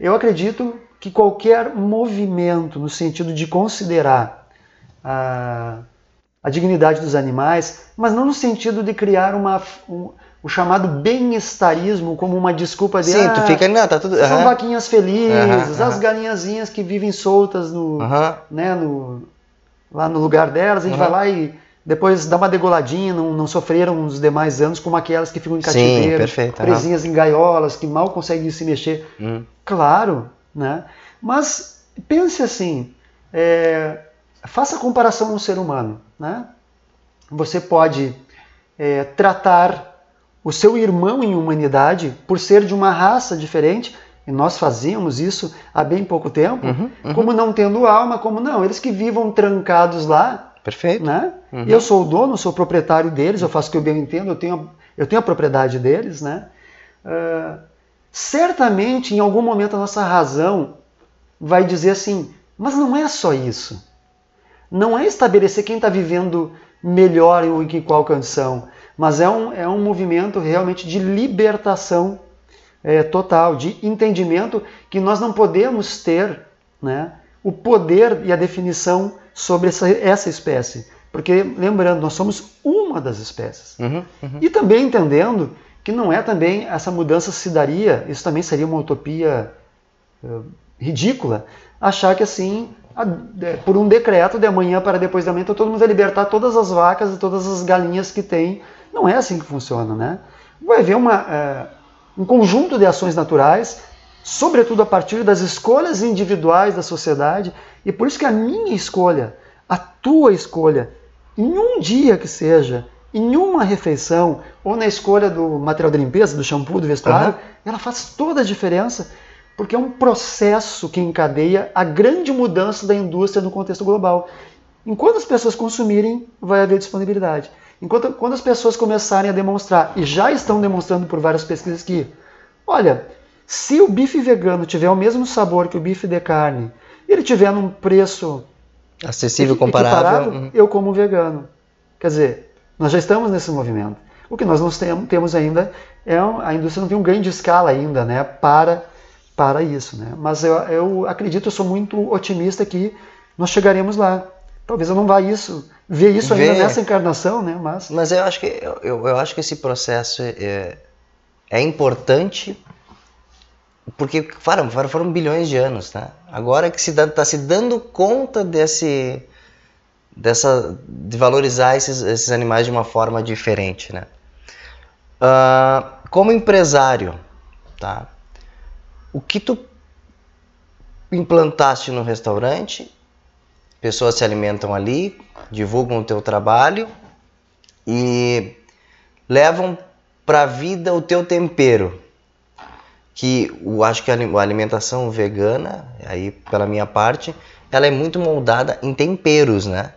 Eu acredito que qualquer movimento no sentido de considerar a, a dignidade dos animais, mas não no sentido de criar uma, um- o chamado bem-estarismo como uma desculpa de Sim, ah, tu fica ali, não, tá tudo. são vaquinhas felizes, as galinhazinhas que vivem soltas no, né, no, lá no lugar delas, a gente vai lá e depois dá uma degoladinha, não, não sofreram os demais anos como aquelas que ficam em Sim, cativeiro, perfeito, aham. presinhas em gaiolas, que mal conseguem se mexer. Hum. Claro, né? Mas pense assim, é, faça a comparação no ser humano, né? Você pode é, tratar o seu irmão em humanidade por ser de uma raça diferente, e nós fazíamos isso há bem pouco tempo, Uhum, uhum. como não tendo alma, como não, eles que vivam trancados lá, Perfeito. né? Uhum. Eu sou o dono, sou o proprietário deles, eu faço o que eu bem entendo, eu tenho, eu tenho a propriedade deles, né? Ah, certamente, em algum momento, a nossa razão vai dizer assim, mas não é só isso. Não é estabelecer quem está vivendo melhor ou em que qual condição, mas é um, é um movimento realmente de libertação é, total, de entendimento que nós não podemos ter né, o poder e a definição sobre essa, essa espécie. Porque, lembrando, nós somos uma das espécies. Uhum, uhum. E também entendendo que não é também essa mudança se daria, isso também seria uma utopia eh, ridícula, achar que assim, a- de- por um decreto de amanhã para depois da manhã, então todo mundo vai libertar todas as vacas e todas as galinhas que tem. Não é assim que funciona, né? Vai haver uma, eh, um conjunto de ações naturais, sobretudo a partir das escolhas individuais da sociedade, e por isso que a minha escolha, a tua escolha, em um dia que seja, em uma refeição, ou na escolha do material de limpeza, do shampoo, do vestuário, Aham. ela faz toda a diferença, porque é um processo que encadeia a grande mudança da indústria no contexto global. Enquanto as pessoas consumirem, vai haver disponibilidade. Enquanto quando as pessoas começarem a demonstrar, e já estão demonstrando por várias pesquisas que, olha, se o bife vegano tiver o mesmo sabor que o bife de carne, e ele tiver num preço Acessível, comparável. Uhum. eu como vegano. Quer dizer, nós já estamos nesse movimento. O que nós não tem- temos ainda é a indústria não tem um grande escala ainda, né, para para isso, né? Mas eu, eu acredito, eu sou muito otimista que nós chegaremos lá. Talvez eu não vá isso ver isso ainda Ver. nessa encarnação, né? Mas Mas eu acho que eu, eu acho que esse processo é, é importante porque foram, foram, bilhões de anos, né? Agora que se está se dando conta desse dessa de valorizar esses, esses animais de uma forma diferente, né? Ah, como empresário, tá? O que tu implantaste no restaurante, pessoas se alimentam ali, divulgam o teu trabalho e levam para a vida o teu tempero. Que eu acho que a ali- a alimentação vegana, aí pela minha parte, ela é muito moldada em temperos, né?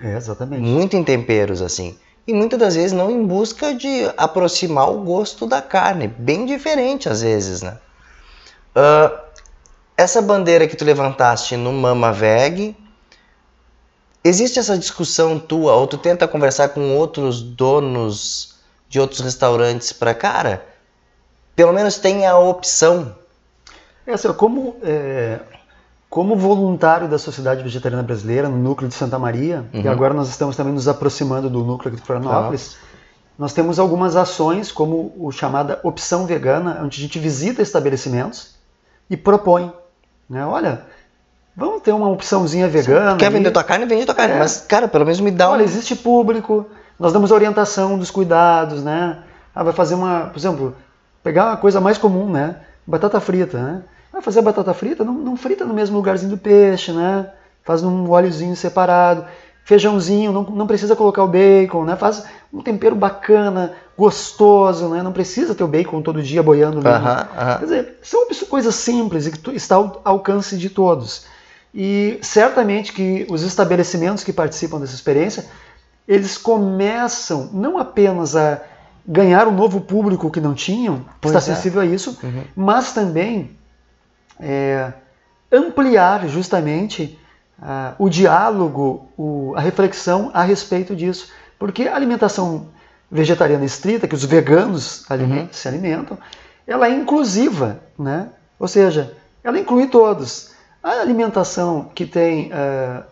é, exatamente. Muito em temperos assim. E muitas das vezes não em busca de aproximar o gosto da carne, bem diferente às vezes, né? Ah, essa bandeira que tu levantaste no Mama Veg, existe essa discussão tua, ou tu tenta conversar com outros donos de outros restaurantes para, cara, pelo menos tenha a opção. É assim, como, é, como voluntário da Sociedade Vegetariana Brasileira, no núcleo de Santa Maria, e Uhum. agora nós estamos também nos aproximando do núcleo aqui de Florianópolis, nós temos algumas ações, como o chamada Opção Vegana, onde a gente visita estabelecimentos e propõe, né, olha, vamos ter uma opçãozinha vegana. Quer vender tua carne, vende tua carne, É. mas, cara, pelo menos me dá um... Olha, existe público, nós damos orientação dos cuidados, né? Ah, vai fazer uma, por exemplo, pegar uma coisa mais comum, né? batata frita, né? Vai fazer a batata frita, não, não frita no mesmo lugarzinho do peixe, né? Faz num óleozinho separado. Feijãozinho, não, não precisa colocar o bacon, né? Faz um tempero bacana, gostoso, né? Não precisa ter o bacon todo dia boiando. Uh -huh, uh -huh. Quer dizer, são coisas simples e que está ao alcance de todos. E certamente que os estabelecimentos que participam dessa experiência, eles começam não apenas a ganhar um novo público que não tinham, que pois está é. sensível a isso, uhum. mas também é, ampliar justamente uh, o diálogo, o, a reflexão a respeito disso. Porque a alimentação vegetariana estrita, que os veganos uhum. se alimentam, ela é inclusiva, né? ou seja, ela inclui todos. A alimentação que tem uh,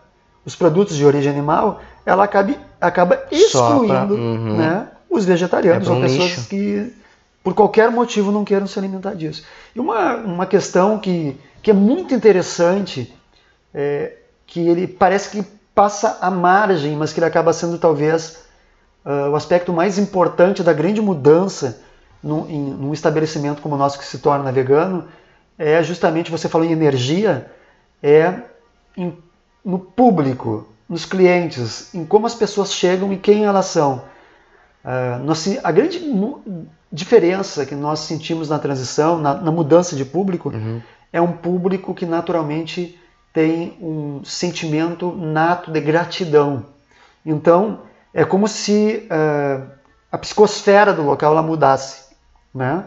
os produtos de origem animal, ela acaba, acaba excluindo uhum. né, os vegetarianos, é ou pessoas nicho. que por qualquer motivo não queiram se alimentar disso. E uma, uma questão que, que é muito interessante, é, que ele parece que passa à margem, mas que ele acaba sendo talvez uh, o aspecto mais importante da grande mudança num, em, num estabelecimento como o nosso que se torna vegano, é justamente, você falou em energia, é em, no público, nos clientes, em como as pessoas chegam e quem elas são. Uh, nós, a grande diferença que nós sentimos na transição, na, na mudança de público, uhum. é um público que naturalmente tem um sentimento nato de gratidão. Então, é como se uh, a psicosfera do local ela mudasse. Né?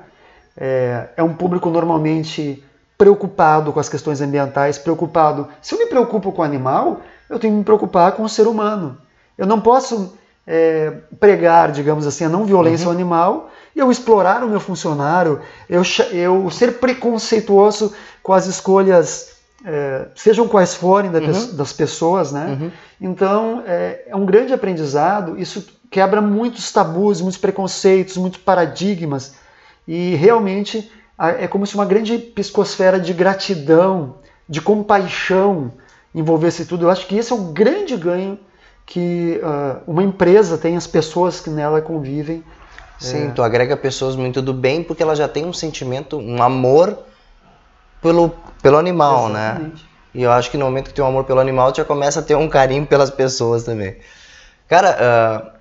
É, é um público normalmente preocupado com as questões ambientais, preocupado. Se eu me preocupo com o animal, eu tenho que me preocupar com o ser humano. Eu não posso é, pregar, digamos assim, a não violência uhum. ao animal e eu explorar o meu funcionário, eu, eu ser preconceituoso com as escolhas, é, sejam quais forem da, uhum. das pessoas, né? Uhum. Então é, é um grande aprendizado. Isso quebra muitos tabus, muitos preconceitos, muitos paradigmas e realmente é como se uma grande psicosfera de gratidão, de compaixão envolvesse tudo. Eu acho que esse é o grande ganho que uh, uma empresa tem, as pessoas que nela convivem. Sim, é... tu agrega pessoas muito do bem porque ela já tem um sentimento, um amor pelo, pelo animal, né? Exatamente. né? E eu acho que no momento que tem um amor pelo animal, tu já começa a ter um carinho pelas pessoas também. Cara, uh,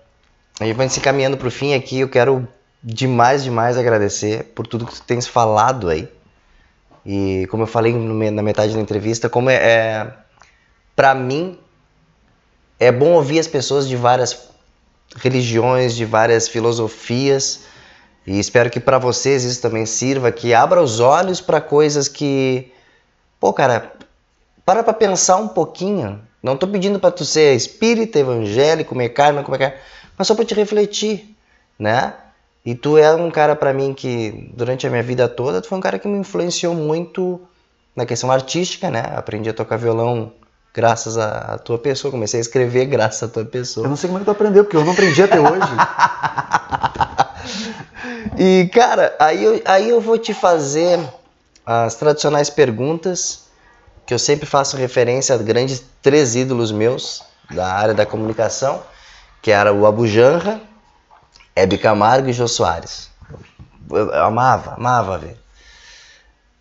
a gente vai se encaminhando para o fim aqui. Eu quero demais, demais agradecer por tudo que tu tens falado aí. E como eu falei na metade da entrevista, como é, é para mim é bom ouvir as pessoas de várias religiões, de várias filosofias. E espero que para vocês isso também sirva, que abra os olhos para coisas que, pô, cara, para para pensar um pouquinho. Não tô pedindo para tu ser espírita, evangélico, comer carne, comer carne, mas só para te refletir, né? E tu é um cara para mim que durante a minha vida toda, tu foi um cara que me influenciou muito na questão artística, né? Aprendi a tocar violão graças à tua pessoa, comecei a escrever graças à tua pessoa. Eu não sei como é que tu aprendeu, porque eu não aprendi até hoje. e cara, aí eu, aí eu vou te fazer as tradicionais perguntas que eu sempre faço referência a grandes três ídolos meus da área da comunicação, que era o Abu Janra, Hebe Camargo e Jô Soares. Eu, amava, amava ver.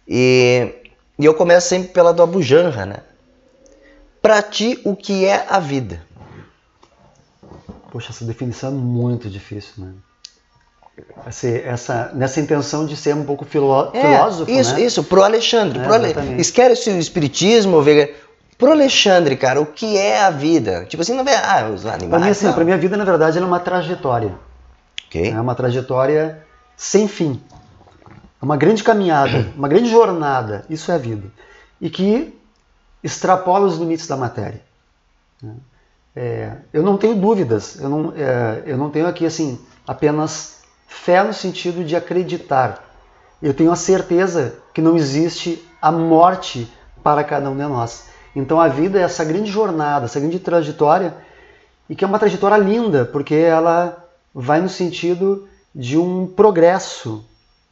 E, e eu começo sempre pela do Abujanra, né? Pra ti, o que é a vida? Poxa, essa definição é muito difícil, né? Essa, essa, nessa intenção de ser um pouco filó é, filósofo, isso, né? Isso, pro Alexandre. É, pro Ale... Esquece o espiritismo, vega... Pro Alexandre, cara, o que é a vida? Tipo assim, não vê, ah, os animais. Pra mim, assim, pra minha vida, na verdade, ela é uma trajetória. Okay. É uma trajetória sem fim. É uma grande caminhada, uma grande jornada. Isso é a vida. E que extrapola os limites da matéria. Né? É, eu não tenho dúvidas. Eu não, é, eu não tenho aqui assim apenas fé no sentido de acreditar. Eu tenho a certeza que não existe a morte para cada um de nós. Então a vida é essa grande jornada, essa grande trajetória, e que é uma trajetória linda, porque ela vai no sentido de um progresso,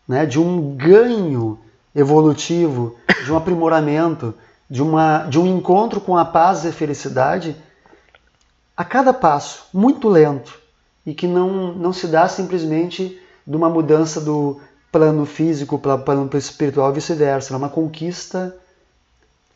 né, de um ganho evolutivo, de um aprimoramento, de, uma, de um encontro com a paz e a felicidade a cada passo, muito lento, e que não, não se dá simplesmente de uma mudança do plano físico para o plano espiritual e vice-versa. É uma conquista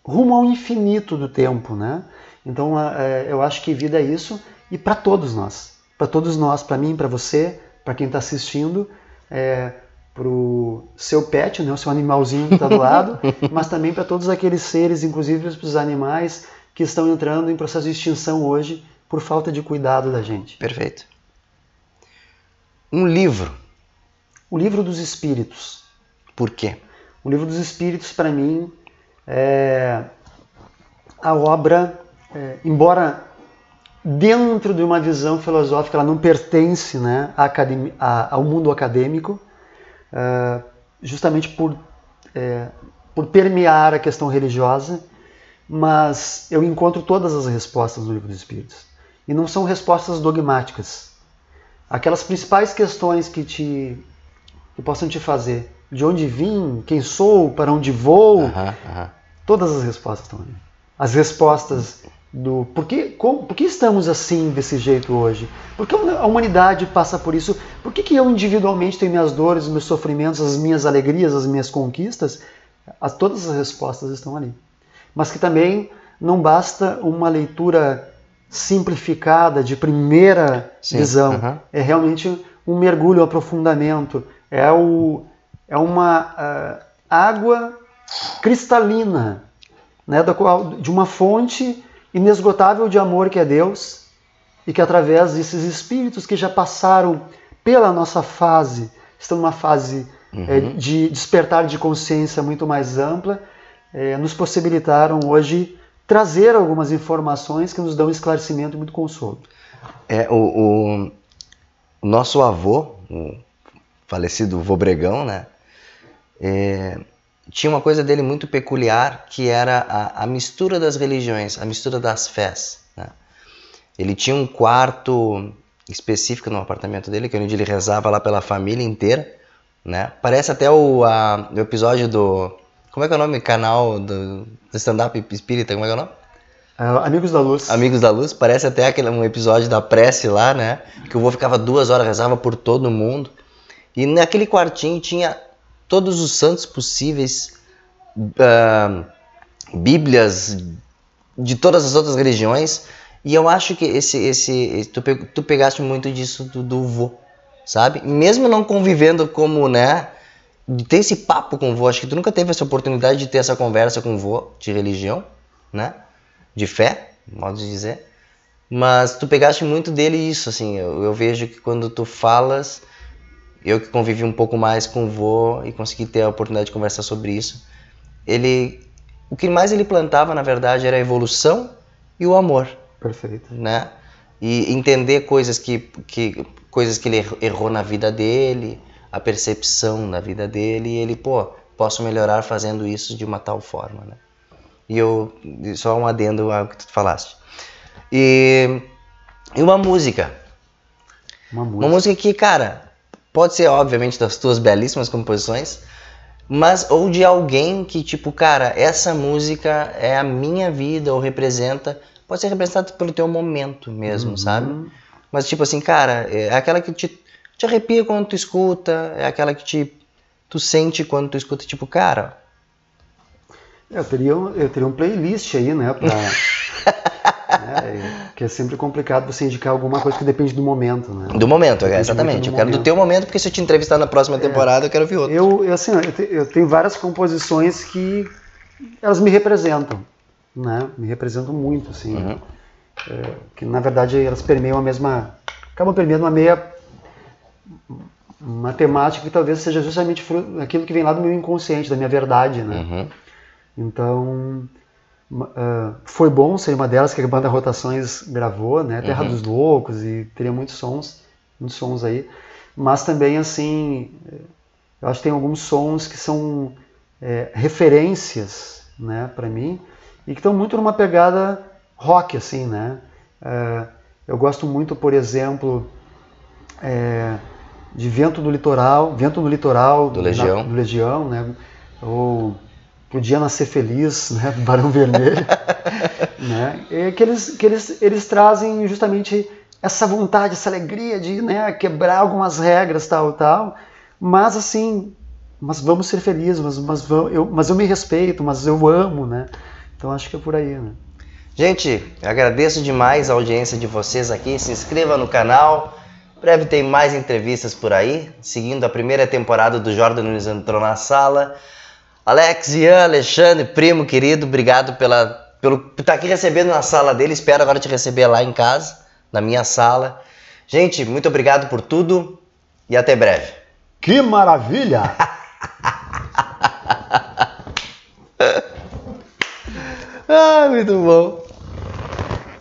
rumo ao infinito do tempo, né? Então é, eu acho que vida é isso e para todos nós, para todos nós, para mim, para você, para quem está assistindo, é, para o seu pet, né, o seu animalzinho que está do lado, mas também para todos aqueles seres, inclusive para os animais que estão entrando em processo de extinção hoje por falta de cuidado da gente. Perfeito. Um livro. O livro dos Espíritos. Por quê? O livro dos Espíritos, para mim, é a obra, é, embora dentro de uma visão filosófica, ela não pertence né, ao mundo acadêmico, uh, justamente por, é, por permear a questão religiosa, mas eu encontro todas as respostas no Livro dos Espíritos. E não são respostas dogmáticas. Aquelas principais questões que, te, que possam te fazer. De onde vim, quem sou, para onde vou, uh -huh, uh -huh. todas as respostas estão ali. As respostas do por que, como, por que estamos assim desse jeito hoje? Por que a humanidade passa por isso? Por que, que eu individualmente tenho minhas dores, meus sofrimentos, as minhas alegrias, as minhas conquistas? As, todas as respostas estão ali. Mas que também não basta uma leitura simplificada de primeira Sim, visão. É realmente um mergulho, um aprofundamento. É, o, é uma uh, água cristalina, né, da qual, de uma fonte inesgotável de amor que é Deus e que através desses espíritos que já passaram pela nossa fase, estão numa fase uhum. é, de despertar de consciência muito mais ampla, é, nos possibilitaram hoje trazer algumas informações que nos dão esclarecimento e muito consolo. É, o, o nosso avô, o falecido Vobregão, né? É, tinha uma coisa dele muito peculiar que era a, a mistura das religiões, a mistura das fés. Né? Ele tinha um quarto específico no apartamento dele, que é onde ele rezava lá pela família inteira. Né? Parece até o, a, o episódio do. Como é que é o nome? Canal do, do stand-up espírita, como é que é o nome? Uh, Amigos da Luz. Amigos da Luz, parece até aquele, um episódio da prece lá, né? Que o vô ficava duas horas, rezava por todo mundo. E naquele quartinho tinha todos os santos possíveis, uh, bíblias de todas as outras religiões. E eu acho que esse, esse, tu, tu pegaste muito disso do, do vô, sabe? Mesmo não convivendo como, né? De ter esse papo com o vô, acho que tu nunca teve essa oportunidade de ter essa conversa com o vô de religião, né? De fé, modo de dizer. Mas tu pegaste muito dele isso, assim. Eu, eu vejo que quando tu falas, eu que convivi um pouco mais com o vô e consegui ter a oportunidade de conversar sobre isso, ele, o que mais ele plantava, na verdade, era a evolução e o amor. Perfeito. Né? E entender coisas que, que, coisas que ele errou na vida dele, a percepção da vida dele, e ele, pô, posso melhorar fazendo isso de uma tal forma, né? E eu, só um adendo ao que tu falaste. E, e uma música. Uma música. Uma música que, cara, Pode ser, obviamente, das tuas belíssimas composições, mas ou de alguém que, tipo, cara, essa música é a minha vida ou representa. Pode ser representado pelo teu momento mesmo, uhum. sabe? Mas, tipo assim, cara, é aquela que te, te arrepia quando tu escuta, é aquela que te, tu sente quando tu escuta, tipo, cara. Eu teria, eu teria um playlist aí, né, pra. né? Que é sempre complicado você indicar alguma coisa que depende do momento, né? Do momento, é, exatamente. Eu quero momento. do teu momento, porque se eu te entrevistar na próxima é. temporada, é, eu quero ouvir outro. Eu, eu, assim, eu, te, eu tenho várias composições que elas me representam, né? Me representam muito, assim. Uhum. É, que na verdade elas permeiam a mesma. acabam permeando uma meia. uma temática que talvez seja justamente aquilo que vem lá do meu inconsciente, da minha verdade, né? Uhum. Então Uh, foi bom ser uma delas que a banda Rotações gravou, né? Terra uhum. dos Loucos e teria muitos sons, muitos sons aí. Mas também assim, eu acho que tem alguns sons que são é, referências, né, para mim e que estão muito numa pegada rock, assim, né? Uh, eu gosto muito, por exemplo, é, de Vento do Litoral, Vento no Litoral do Legião, na, do Legião, né? Ou Podia Nascer Feliz, né, do Barão Vermelho, né, e que, eles, que eles, eles trazem justamente essa vontade, essa alegria de né, quebrar algumas regras, tal, tal, mas assim, mas vamos ser felizes, mas, mas, vamos, eu, mas eu me respeito, mas eu amo, né? Então acho que é por aí, né? Gente, agradeço demais a audiência de vocês aqui. Se inscreva no canal. Breve tem mais entrevistas por aí, seguindo a primeira temporada do Jordan Nunes entrou na sala. Alex, Ian, Alexandre, primo querido, obrigado pela, pelo por estar aqui recebendo na sala dele. Espero agora te receber lá em casa, na minha sala. Gente, muito obrigado por tudo e até breve. Que maravilha! ah, muito bom.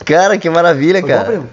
Cara, que maravilha, Foi cara. bom?